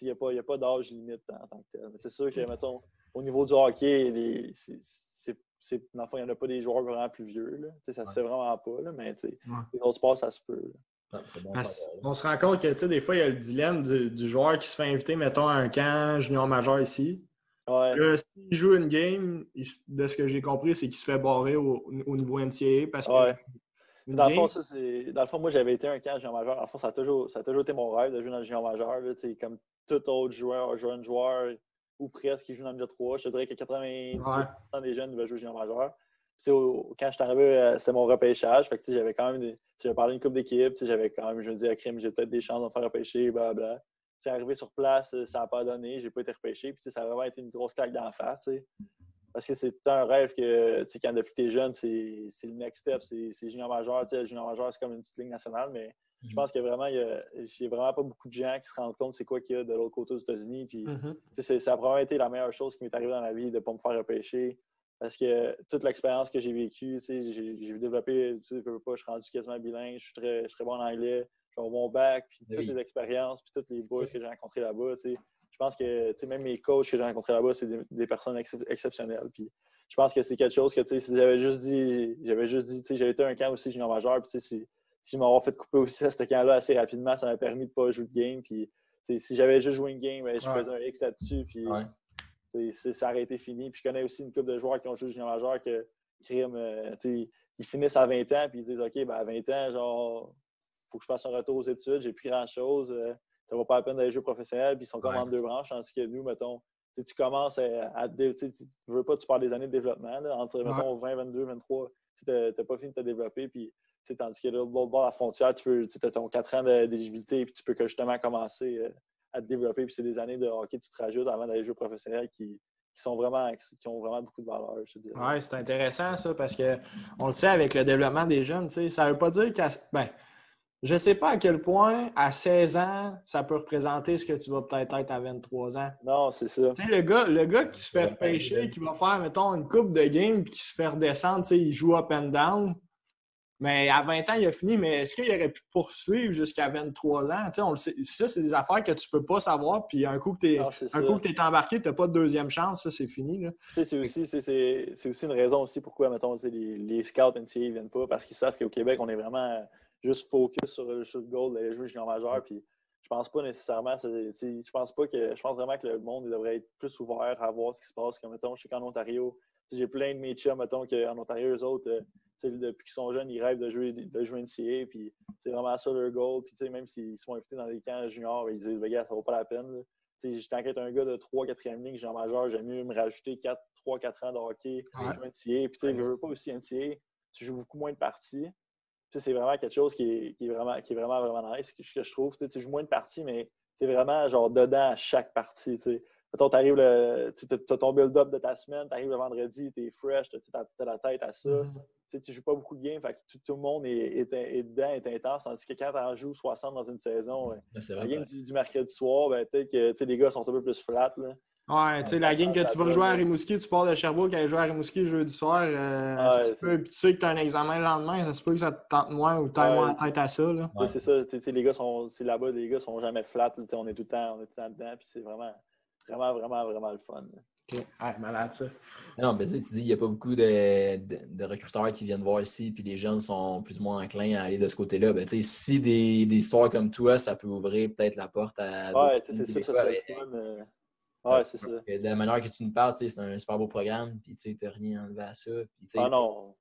Speaker 4: il n'y a pas, pas d'âge limite en tant que tel. c'est sûr que, mettons, au niveau du hockey, les, c'est, dans le fond, il n'y en a pas des joueurs vraiment plus vieux. Là. Ça se fait vraiment pas, là, mais les autres sports, ça se peut.
Speaker 5: on se rend compte que des fois, il y a le dilemme du, joueur qui se fait inviter, mettons, à un camp junior majeur ici.
Speaker 4: Ouais.
Speaker 5: S'il joue une game, de ce que j'ai compris, c'est qu'il se fait barrer au, niveau NCAA parce que.
Speaker 4: Dans, le fond, ça, dans le fond, moi, j'avais été un camp junior majeur. Dans le fond, ça a toujours, ça a toujours été mon rêve de jouer dans le junior majeur. Là, comme tout autre joueur, jeune joueur, ou presque qui joue dans le 3. Je te dirais que 90% des jeunes veulent jouer junior majeur. quand je suis arrivé, euh, c'était mon repêchage. Fait que j'avais quand même j'avais parlé d'une coupe d'équipe. J'avais quand même, je me disais, à crime, j'ai peut-être des chances de me faire repêcher, blablabla. C'est arrivé sur place, ça n'a pas donné, j'ai pas été repêché. Puis ça a vraiment été une grosse claque d'en face. Parce que c'est un rêve que quand depuis que tu es jeune, c'est le next step, c'est junior majeur. Le junior majeur, c'est comme une petite ligne nationale, mais je mhm. pense a vraiment, il y a, vraiment pas beaucoup de gens qui se rendent compte c'est quoi qu'il y a de l'autre côté aux États-Unis. Puis, mhm. Ça a vraiment été la meilleure chose qui m'est arrivée dans la vie de ne pas me faire repêcher. Parce que toute l'expérience que j'ai vécue, j'ai développé, tu sais, pas, je suis rendu quasiment bilingue, je suis très, je bon en anglais, j'ai mon bac, puis toutes les expériences, puis toutes les boys que j'ai rencontrés là-bas. Je pense que même mes coachs que j'ai rencontrés là-bas, c'est des, personnes exceptionnelles. Puis je pense que c'est quelque chose que si j'avais juste dit, j'avais juste dit, j'avais été un camp aussi junior majeur, puis si si je m'avais fait couper aussi à ce camp-là assez rapidement, ça m'a permis de ne pas jouer de game. Puis, si j'avais juste joué une game, ben, je faisais un X là-dessus. Puis, ça aurait été fini. Puis, je connais aussi une couple de joueurs qui ont joué junior majeur que, crime, euh, ils finissent à 20 ans, puis ils disent OK, ben, à 20 ans, genre, faut que je fasse un retour aux études, j'ai plus grand-chose, euh, ça vaut pas la peine d'aller jouer professionnel, puis ils sont comme en deux branches, tandis que nous, mettons, tu commences à, tu veux pas, tu parles des années de développement, entre, mettons, 20, 22, 23, tu n'as pas fini de te développer, puis tandis que de l'autre bord de la frontière, tu peux, as ton 4 ans d'éligibilité puis tu peux justement commencer euh, à te développer. Puis c'est des années de hockey que tu te rajoutes avant d'aller jouer professionnel qui, qui, sont vraiment, qui ont vraiment beaucoup de valeur, je.
Speaker 5: Oui, c'est intéressant ça parce qu'on le sait avec le développement des jeunes, ça ne veut pas dire qu'à. Ben, je ne sais pas à quel point, à 16 ans, ça peut représenter ce que tu vas peut-être être à 23 ans.
Speaker 4: Non, c'est ça.
Speaker 5: le gars, le gars qui se fait pêcher, qui va faire, mettons, une coupe de game, puis qui se fait redescendre, il joue up and down. Mais à 20 ans, il a fini, mais est-ce qu'il aurait pu poursuivre jusqu'à 23 ans? On le sait, ça, c'est des affaires que tu ne peux pas savoir. Puis un coup que tu es, embarqué, tu n'as pas de deuxième chance, ça, c'est fini.
Speaker 4: C'est aussi, aussi une raison aussi pourquoi, mettons, les, les scouts NCA ne viennent pas, parce qu'ils savent qu'au Québec, on est vraiment juste focus sur, le goal d'aller jouer junior majeur. Puis je pense pas nécessairement, je pense pas que, je pense vraiment que le monde devrait être plus ouvert à voir ce qui se passe. Comme, mettons, je sais qu'en Ontario, j'ai plein de mes chums, mettons, qu'en Ontario, eux autres, euh, depuis qu'ils sont jeunes, ils rêvent de jouer, de jouer NCA, puis c'est vraiment ça leur goal. Puis même s'ils sont invités dans des camps juniors, ils disent, gars, ça vaut pas la peine. Je t'inquiète un gars de 3 4e ligne, genre majeur, j'aime mieux me rajouter 4, 3-4 ans de hockey, ouais. jouer NCA. Puis tu veux pas aussi NCA, tu joues beaucoup moins de parties. c'est vraiment quelque chose qui est, qui est, vraiment, qui est vraiment, vraiment nice, que, je trouve. Tu joues moins de parties, mais tu es vraiment genre dedans à chaque partie. T'sais. Mettons, tu arrives, tu as ton build-up de ta semaine, tu arrives le vendredi, tu es fresh, tu as, la tête à ça. Mm-hmm tu ne joues pas beaucoup de games, fait que tout, le monde est, dedans, est intense. Tandis que quand tu en joues 60 dans une saison, la game du, mercredi soir, ben, peut-être que les gars sont un peu plus flat. Là.
Speaker 5: Ouais, tu sais, la game que tu vas jouer à Rimouski, tu pars de Sherbrooke, aller jouer à Rimouski jeudi soir, euh, tu sais que tu as un examen le lendemain, ça se peut que ça te tente moins ou tu moins la tête à ça. Là.
Speaker 4: c'est ça, les gars sont, là-bas, les gars sont jamais flat, on est tout le temps, on est tout le temps dedans, puis c'est vraiment, vraiment, vraiment, vraiment le fun.
Speaker 5: Ah, malade, ça.
Speaker 2: Non, mais tu dis, il n'y a pas beaucoup de, de, recruteurs qui viennent voir ici, puis les jeunes sont plus ou moins enclins à aller de ce côté-là. Ben, si des, des, histoires comme toi, ça peut ouvrir peut-être la porte à.
Speaker 4: Ouais, c'est sûr que ça serait fun. Euh, ouais, c'est ça.
Speaker 2: De la manière que tu nous parles, c'est un super beau programme, puis tu n'as rien enlevé à ça. Puis,
Speaker 4: ah non.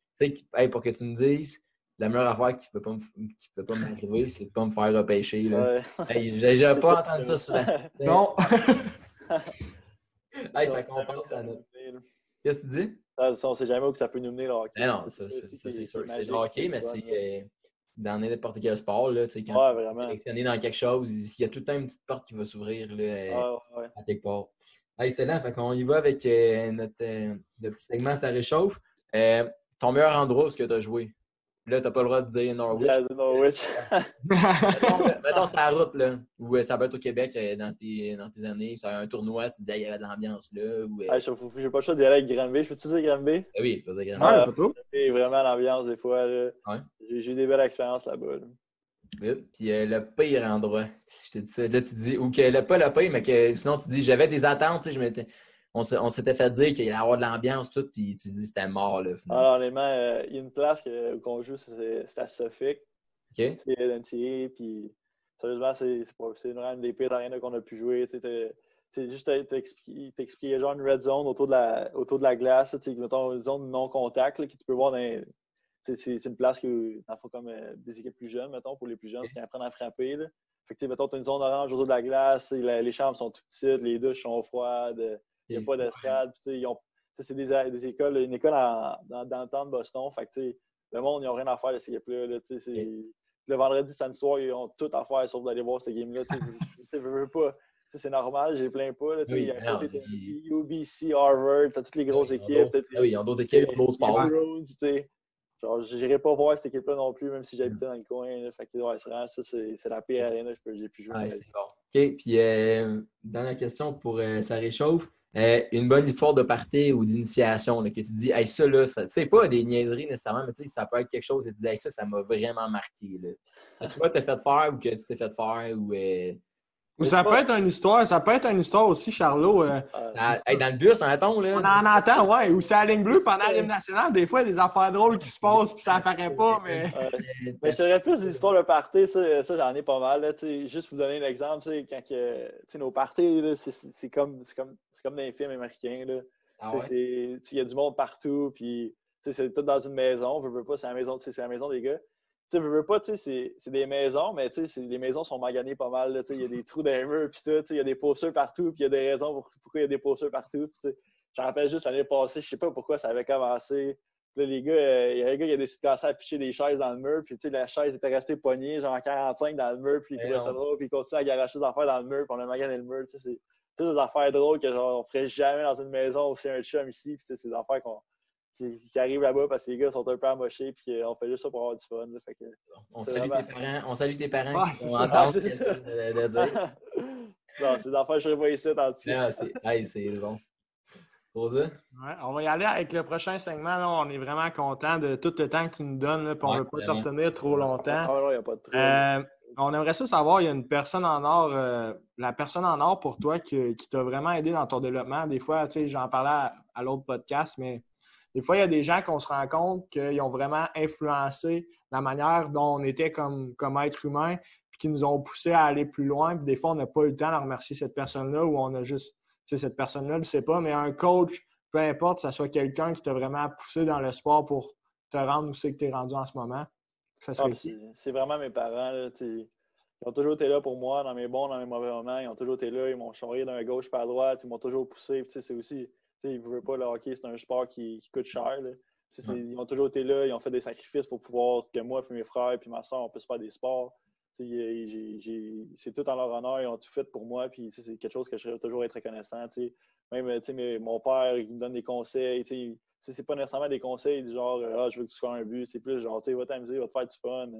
Speaker 2: Hey, pour que tu nous dises, la meilleure affaire qui ne peut pas m'arriver, c'est de ne pas me faire repêcher. Là. Ouais. J'ai pas entendu ça souvent.
Speaker 5: non.
Speaker 2: hey, fait qu'on pense à notre. Qu'est-ce que tu dis?
Speaker 4: on ne sait jamais où ça peut nous mener le hockey.
Speaker 2: Ben non, ça, c'est sûr. C'est le hockey, mais c'est euh, dans n'importe quel sport. Là, quand
Speaker 4: ouais,
Speaker 2: sélectionné dans quelque chose, il y a tout le temps une petite porte qui va s'ouvrir
Speaker 4: euh,
Speaker 2: à quelque part. excellent. Fait qu'on y va avec euh, notre, petit segment Ça réchauffe. ton meilleur endroit où tu as joué? Là, t'as pas le droit de dire Norwich.
Speaker 4: Yeah, Norwich.
Speaker 2: mettons, c'est la route, là. Ou euh, ça va être au Québec euh, dans tes, dans tes années. C'est un tournoi, tu te dis, il y avait de l'ambiance là. Ou,
Speaker 4: ah, j'ai pas le choix d'y aller avec Granby. Je peux-tu dire Granby?
Speaker 2: Ah oui, c'est pas ça, Granby.
Speaker 4: Ouais, vraiment l'ambiance, des fois. Ouais. J'ai eu des belles expériences là-bas.
Speaker 2: Là. Puis le pire endroit, si je te dis ça. Là, tu dis, ou que le, pas le pire, mais que sinon tu dis, j'avais des attentes, je m'étais on s'était fait dire qu'il allait avoir de l'ambiance, tout, puis tu dis c'était mort. Là,
Speaker 4: Alors, honnêtement, euh, il y a une place qu'on joue, c'est à Suffolk.
Speaker 2: Okay.
Speaker 4: C'est NCA, puis sérieusement, c'est vraiment une des pires arénas qu'on a pu jouer. C'est juste t'expliquer genre une red zone autour de la, autour de la glace, mettons une zone non contact là, que tu peux voir dans c'est une place qui faut comme euh, des équipes plus jeunes, mettons, pour les plus jeunes qui apprennent à frapper. Là. Fait que, mettons, tu as une zone orange autour de la glace, les chambres sont toutes petites, les douches sont froides. Il n'y a pas d'escalade. C'est des, des, écoles, une école dans, dans, le temps de Boston. Fait que, le monde, ils n'ont rien à faire de ces équipes-là. Le vendredi, samedi soir, ils ont tout à faire sauf d'aller voir ces games-là. Tu veux pas. C'est normal, j'ai plein pas. Là, oui, il y a UBC, Harvard, tu as toutes les grosses équipes.
Speaker 2: Ah oui, ils ont d'autres équipes, d'autres sports.
Speaker 4: Genre, j'irai pas voir cette équipe-là non plus, même si j'habitais dans le coin. Fait que, ouais, ça, c'est la pire arena j'ai pu jouer.
Speaker 2: Ouais, c'est bon. OK, puis euh, dernière question pour euh, ça réchauffe. Euh, une bonne histoire de party ou d'initiation, que tu te dis, hey, ça, là, tu sais, pas des niaiseries nécessairement, mais tu sais, ça peut être quelque chose que tu dis, hey, ça, ça m'a vraiment marqué. Là. Tu vois, t'es fait faire ou que tu t'es fait faire ou. Euh...
Speaker 5: Ou ça peut être une histoire, ça peut être une histoire aussi, Charlot. Euh...
Speaker 2: Ah, dans le bus, on attend, là.
Speaker 5: On en entend, ouais. Ou c'est à la ligne bleue pendant l'hymne national, des fois, il y a des affaires drôles qui se passent, puis ça apparaît pas, mais.
Speaker 4: mais je dirais plus des histoires de party, ça, ça j'en ai pas mal. Là, juste pour vous donner un exemple, quand que, nos parties, c'est comme, comme, comme dans les films américains. Là. Ah il y a du monde partout, puis c'est tout dans une maison. Veux, veux pas, c'est la maison, c'est la maison des gars tu veux, veux pas, c'est des maisons, mais les maisons sont maganées pas mal, il y a des trous dans les murs, puis tout, il y a des posters partout, puis il y a des raisons pour, pourquoi il y a des posters partout. Je me rappelle juste l'année passée, je sais pas pourquoi ça avait commencé. Là, les gars, euh, il y a un gars qui a décidé de commencer à picher des chaises dans le mur, puis tu sais, la chaise était restée poignée, genre 45 dans le mur, puis il trouvait ça drôle, puis il continue à garocher des affaires dans le mur, puis on a magané le mur, tu des affaires drôles que genre on ferait jamais dans une maison chez un chum ici, puis c'est des affaires qu'on qui, arrivent là-bas parce que les gars sont un peu amochés puis on fait juste ça pour avoir du fun. fait que,
Speaker 2: on, salue tes parents, on salue tes parents
Speaker 4: qui vont entendre ce de, dire. non, c'est d'affaires que je serais pas ici tant
Speaker 2: ah, c'est bon. Ouais,
Speaker 5: on va y aller avec le prochain segment. Là. On est vraiment content de tout le temps que tu nous donnes. Là, on ne veut pas te retenir trop longtemps.
Speaker 4: Ah, y a pas de
Speaker 5: euh, on aimerait ça savoir, il y a une personne en or, euh, la personne en or pour toi qui, t'a vraiment aidé dans ton développement. Des fois, tu sais, j'en parlais à l'autre podcast, mais des fois, il y a des gens qu'on se rend compte qu'ils ont vraiment influencé la manière dont on était comme, comme être humain, puis qui nous ont poussé à aller plus loin. Puis des fois, on n'a pas eu le temps de remercier cette personne-là ou on a juste, tu sais, cette personne-là, je ne sais pas, mais un coach, peu importe, ce soit quelqu'un qui t'a vraiment poussé dans le sport pour te rendre où c'est que tu es rendu en ce moment.
Speaker 4: Ah, c'est vraiment mes parents. ils ont toujours été là pour moi dans mes bons, dans mes mauvais moments. Ils ont toujours été là. Ils m'ont changé d'un gauche par droite. Ils m'ont toujours poussé. C'est aussi ils ne veulent pas le hockey, c'est un sport qui, coûte cher. Ils ont toujours été là, ils ont fait des sacrifices pour pouvoir que moi, puis mes frères, puis ma soeur, on puisse faire des sports. C'est tout en leur honneur, ils ont tout fait pour moi, puis c'est quelque chose que je serais toujours être reconnaissant. Même mon père, il me donne des conseils. C'est pas nécessairement des conseils du genre Ah, je veux que tu sois un but, c'est plus genre va t'amuser, va te faire du fun.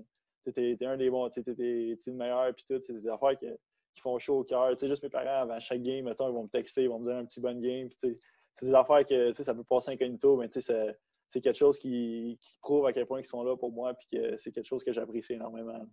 Speaker 4: T'es es un des bons, t'es le meilleur, puis tout. C'est des affaires qui, font chaud au cœur. Juste mes parents, avant chaque game, ils vont me texter, ils vont me dire un petit bon game. Puis c'est des affaires que ça peut passer incognito, mais c'est quelque chose qui, prouve à quel point ils sont là pour moi et que c'est quelque chose que j'apprécie énormément.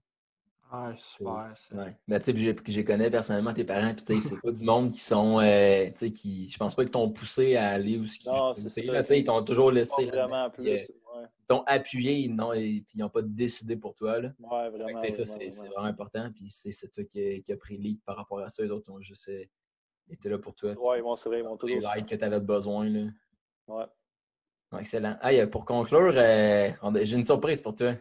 Speaker 5: Ah, super.
Speaker 2: Ouais. Mais tu sais, je connais personnellement tes parents, puis tu sais, c'est pas du monde qui sont, euh, tu sais, qui, je pense pas qu'ils t'ont poussé à aller où ce qu'ils
Speaker 4: Non, c'est
Speaker 2: ça. Tu sais, ils t'ont toujours laissé.
Speaker 4: Vraiment plus,
Speaker 2: euh, Ils t'ont appuyé, non, et puis ils n'ont pas décidé pour toi, là.
Speaker 4: Ouais, vraiment.
Speaker 2: ça, c'est vraiment important, puis c'est toi qui, qui a pris le lead par rapport à ça. Les autres ont juste euh, était là pour toi.
Speaker 4: Ouais, ils vont c'est vrai, ils vont
Speaker 2: Les likes que tu avais besoin. Là.
Speaker 4: Ouais.
Speaker 2: excellent. Hey, pour conclure, euh, j'ai une surprise pour toi.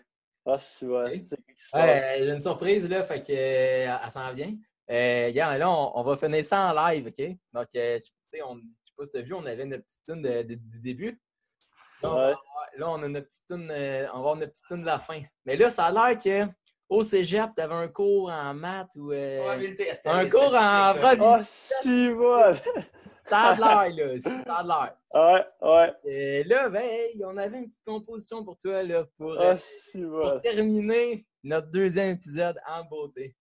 Speaker 4: Ah, c'est vrai.
Speaker 2: Ouais, j'ai une surprise, là, fait que, euh, elle s'en vient. Euh, là, on, va finir ça en live, OK? Donc, euh, tu sais, on, je sais pas si tu as vu, on avait notre petite tune de, du début. Là, on, ouais. là, on a notre petite tune, on va avoir notre petite tune de la fin. Mais là, ça a l'air que au cégep, tu avais un cours en maths ou euh, un cours en
Speaker 4: probabilité. Oh, si,
Speaker 2: Ça a de l'air, là. Ça a de l'air.
Speaker 4: Ouais, ouais.
Speaker 2: Et là, ben, on avait une petite composition pour toi, là, pour, ah, pour terminer notre deuxième épisode en beauté.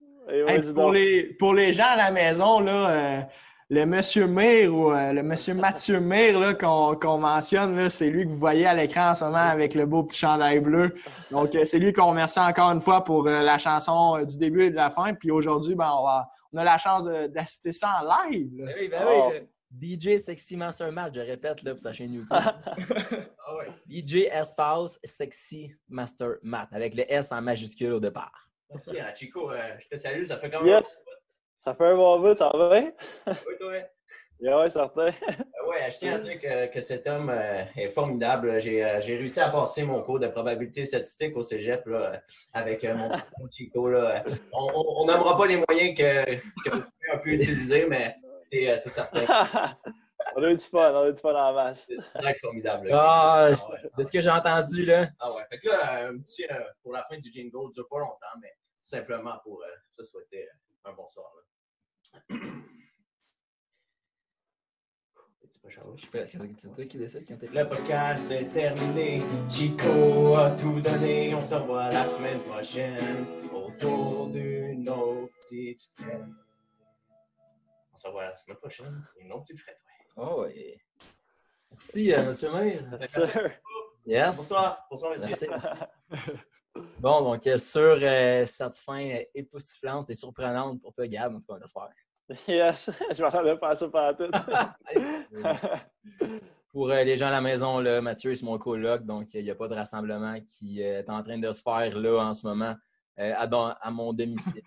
Speaker 5: pour, les, pour les gens à la maison, là, le monsieur Mire ou euh, le monsieur Mathieu Mire qu'on mentionne, c'est lui que vous voyez à l'écran en ce moment avec le beau petit chandail bleu. Donc, euh, c'est lui qu'on remercie encore une fois pour euh, la chanson du début et de la fin. Puis aujourd'hui, ben, on, a la chance d'assister ça en live.
Speaker 2: Ben oui, ben oui. DJ Sexy Master Matt, je répète là, pour sa chaîne YouTube. Ah DJ Espace Sexy Master Matt, avec le S en majuscule au départ.
Speaker 1: Merci, hein, Chico. je te salue, ça fait quand même.
Speaker 4: Ça fait un bon bout, ça va bien?
Speaker 1: Oui, toi.
Speaker 4: Oui, certain.
Speaker 1: Euh, oui, je tiens à dire que, cet homme euh, est formidable. Euh, j'ai réussi à passer mon cours de probabilité statistique au cégep là, avec mon, Chico. Là. On n'aimera pas les moyens que, que vous avez pu utiliser, mais c'est certain.
Speaker 4: on a eu du fun, on a eu du fun en masse.
Speaker 1: C'est formidable.
Speaker 2: Ah, ah de ce que j'ai entendu, là.
Speaker 1: Ah ouais. Fait que là, un petit, pour la fin du jingle, ne dure pas longtemps, mais tout simplement pour se souhaiter un bon soir. Là. Le podcast est terminé. Chico a tout donné. On se revoit la semaine prochaine autour d'une autre petite se revoit la semaine prochaine. Une autre petite fête,
Speaker 2: Oh, oui. Merci, euh, monsieur Maire.
Speaker 1: Yes. Bonsoir. Bonsoir, monsieur.
Speaker 2: Merci, Bon, donc euh, sur euh, cette fin époustouflante et surprenante pour toi, Gab, en tout cas, on espère.
Speaker 4: Yes, je m'attendais pas à ça pendant tout.
Speaker 2: Pour euh, les gens à la maison, là, Mathieu, c'est mon coloc, donc il n'y a pas de rassemblement qui euh, est en train de se faire là en ce moment euh, à, mon domicile.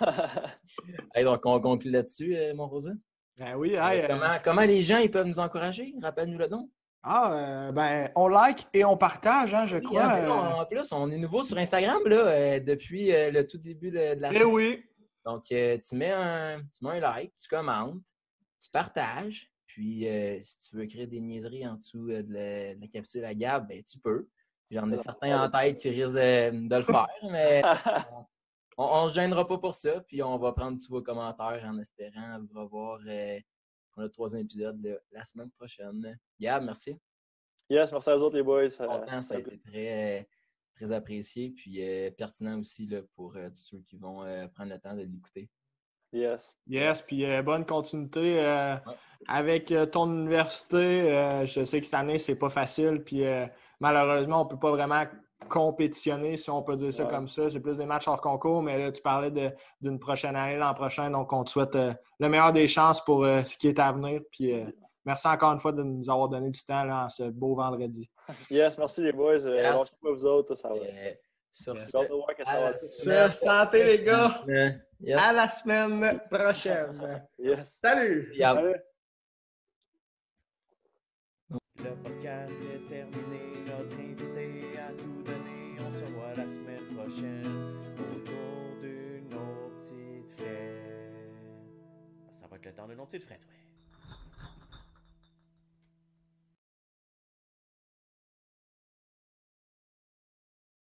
Speaker 2: donc, on conclut là-dessus, mon Rosa?
Speaker 5: Ben oui,
Speaker 2: comment, comment, les gens ils peuvent nous encourager? Rappelle-nous le nom.
Speaker 5: Ah, ben, on like et on partage, hein, je crois.
Speaker 2: En plus, on est nouveau sur Instagram là, depuis le tout début de, la
Speaker 5: eh oui.
Speaker 2: Donc, euh, tu, mets un, tu mets un like, tu commentes, tu partages. Puis, euh, si tu veux créer des niaiseries en dessous euh, de la, capsule à Gab, ben, tu peux. J'en ai certains en tête qui risquent de, le faire, mais on ne se gênera pas pour ça. Puis, on va prendre tous vos commentaires en espérant vous revoir pour le troisième épisode la semaine prochaine. Gab, merci.
Speaker 4: Yes, merci à vous autres, les boys.
Speaker 2: ça a été très très apprécié, puis euh, pertinent aussi là, pour euh, tous ceux qui vont euh, prendre le temps de l'écouter.
Speaker 4: Yes.
Speaker 5: Yes, puis bonne continuité avec ton université. je sais que cette année, c'est pas facile, puis malheureusement, on ne peut pas vraiment compétitionner, si on peut dire ça comme ça. C'est plus des matchs hors concours, mais là, tu parlais d'une prochaine année l'an prochain, donc on te souhaite le meilleur des chances pour ce qui est à venir. Puis merci encore une fois de nous avoir donné du temps là, ce beau vendredi.
Speaker 4: Yes, merci les boys. Euh, pas vous autres, ça va.
Speaker 2: Sur
Speaker 5: santé, les gars. À la semaine prochaine.
Speaker 4: Yes.
Speaker 5: Salut.
Speaker 1: Le podcast est terminé. Notre invité a tout donné. On se voit la semaine prochaine autour d'une autre petite fête. Ça va être le temps d'une autre petite fête, oui.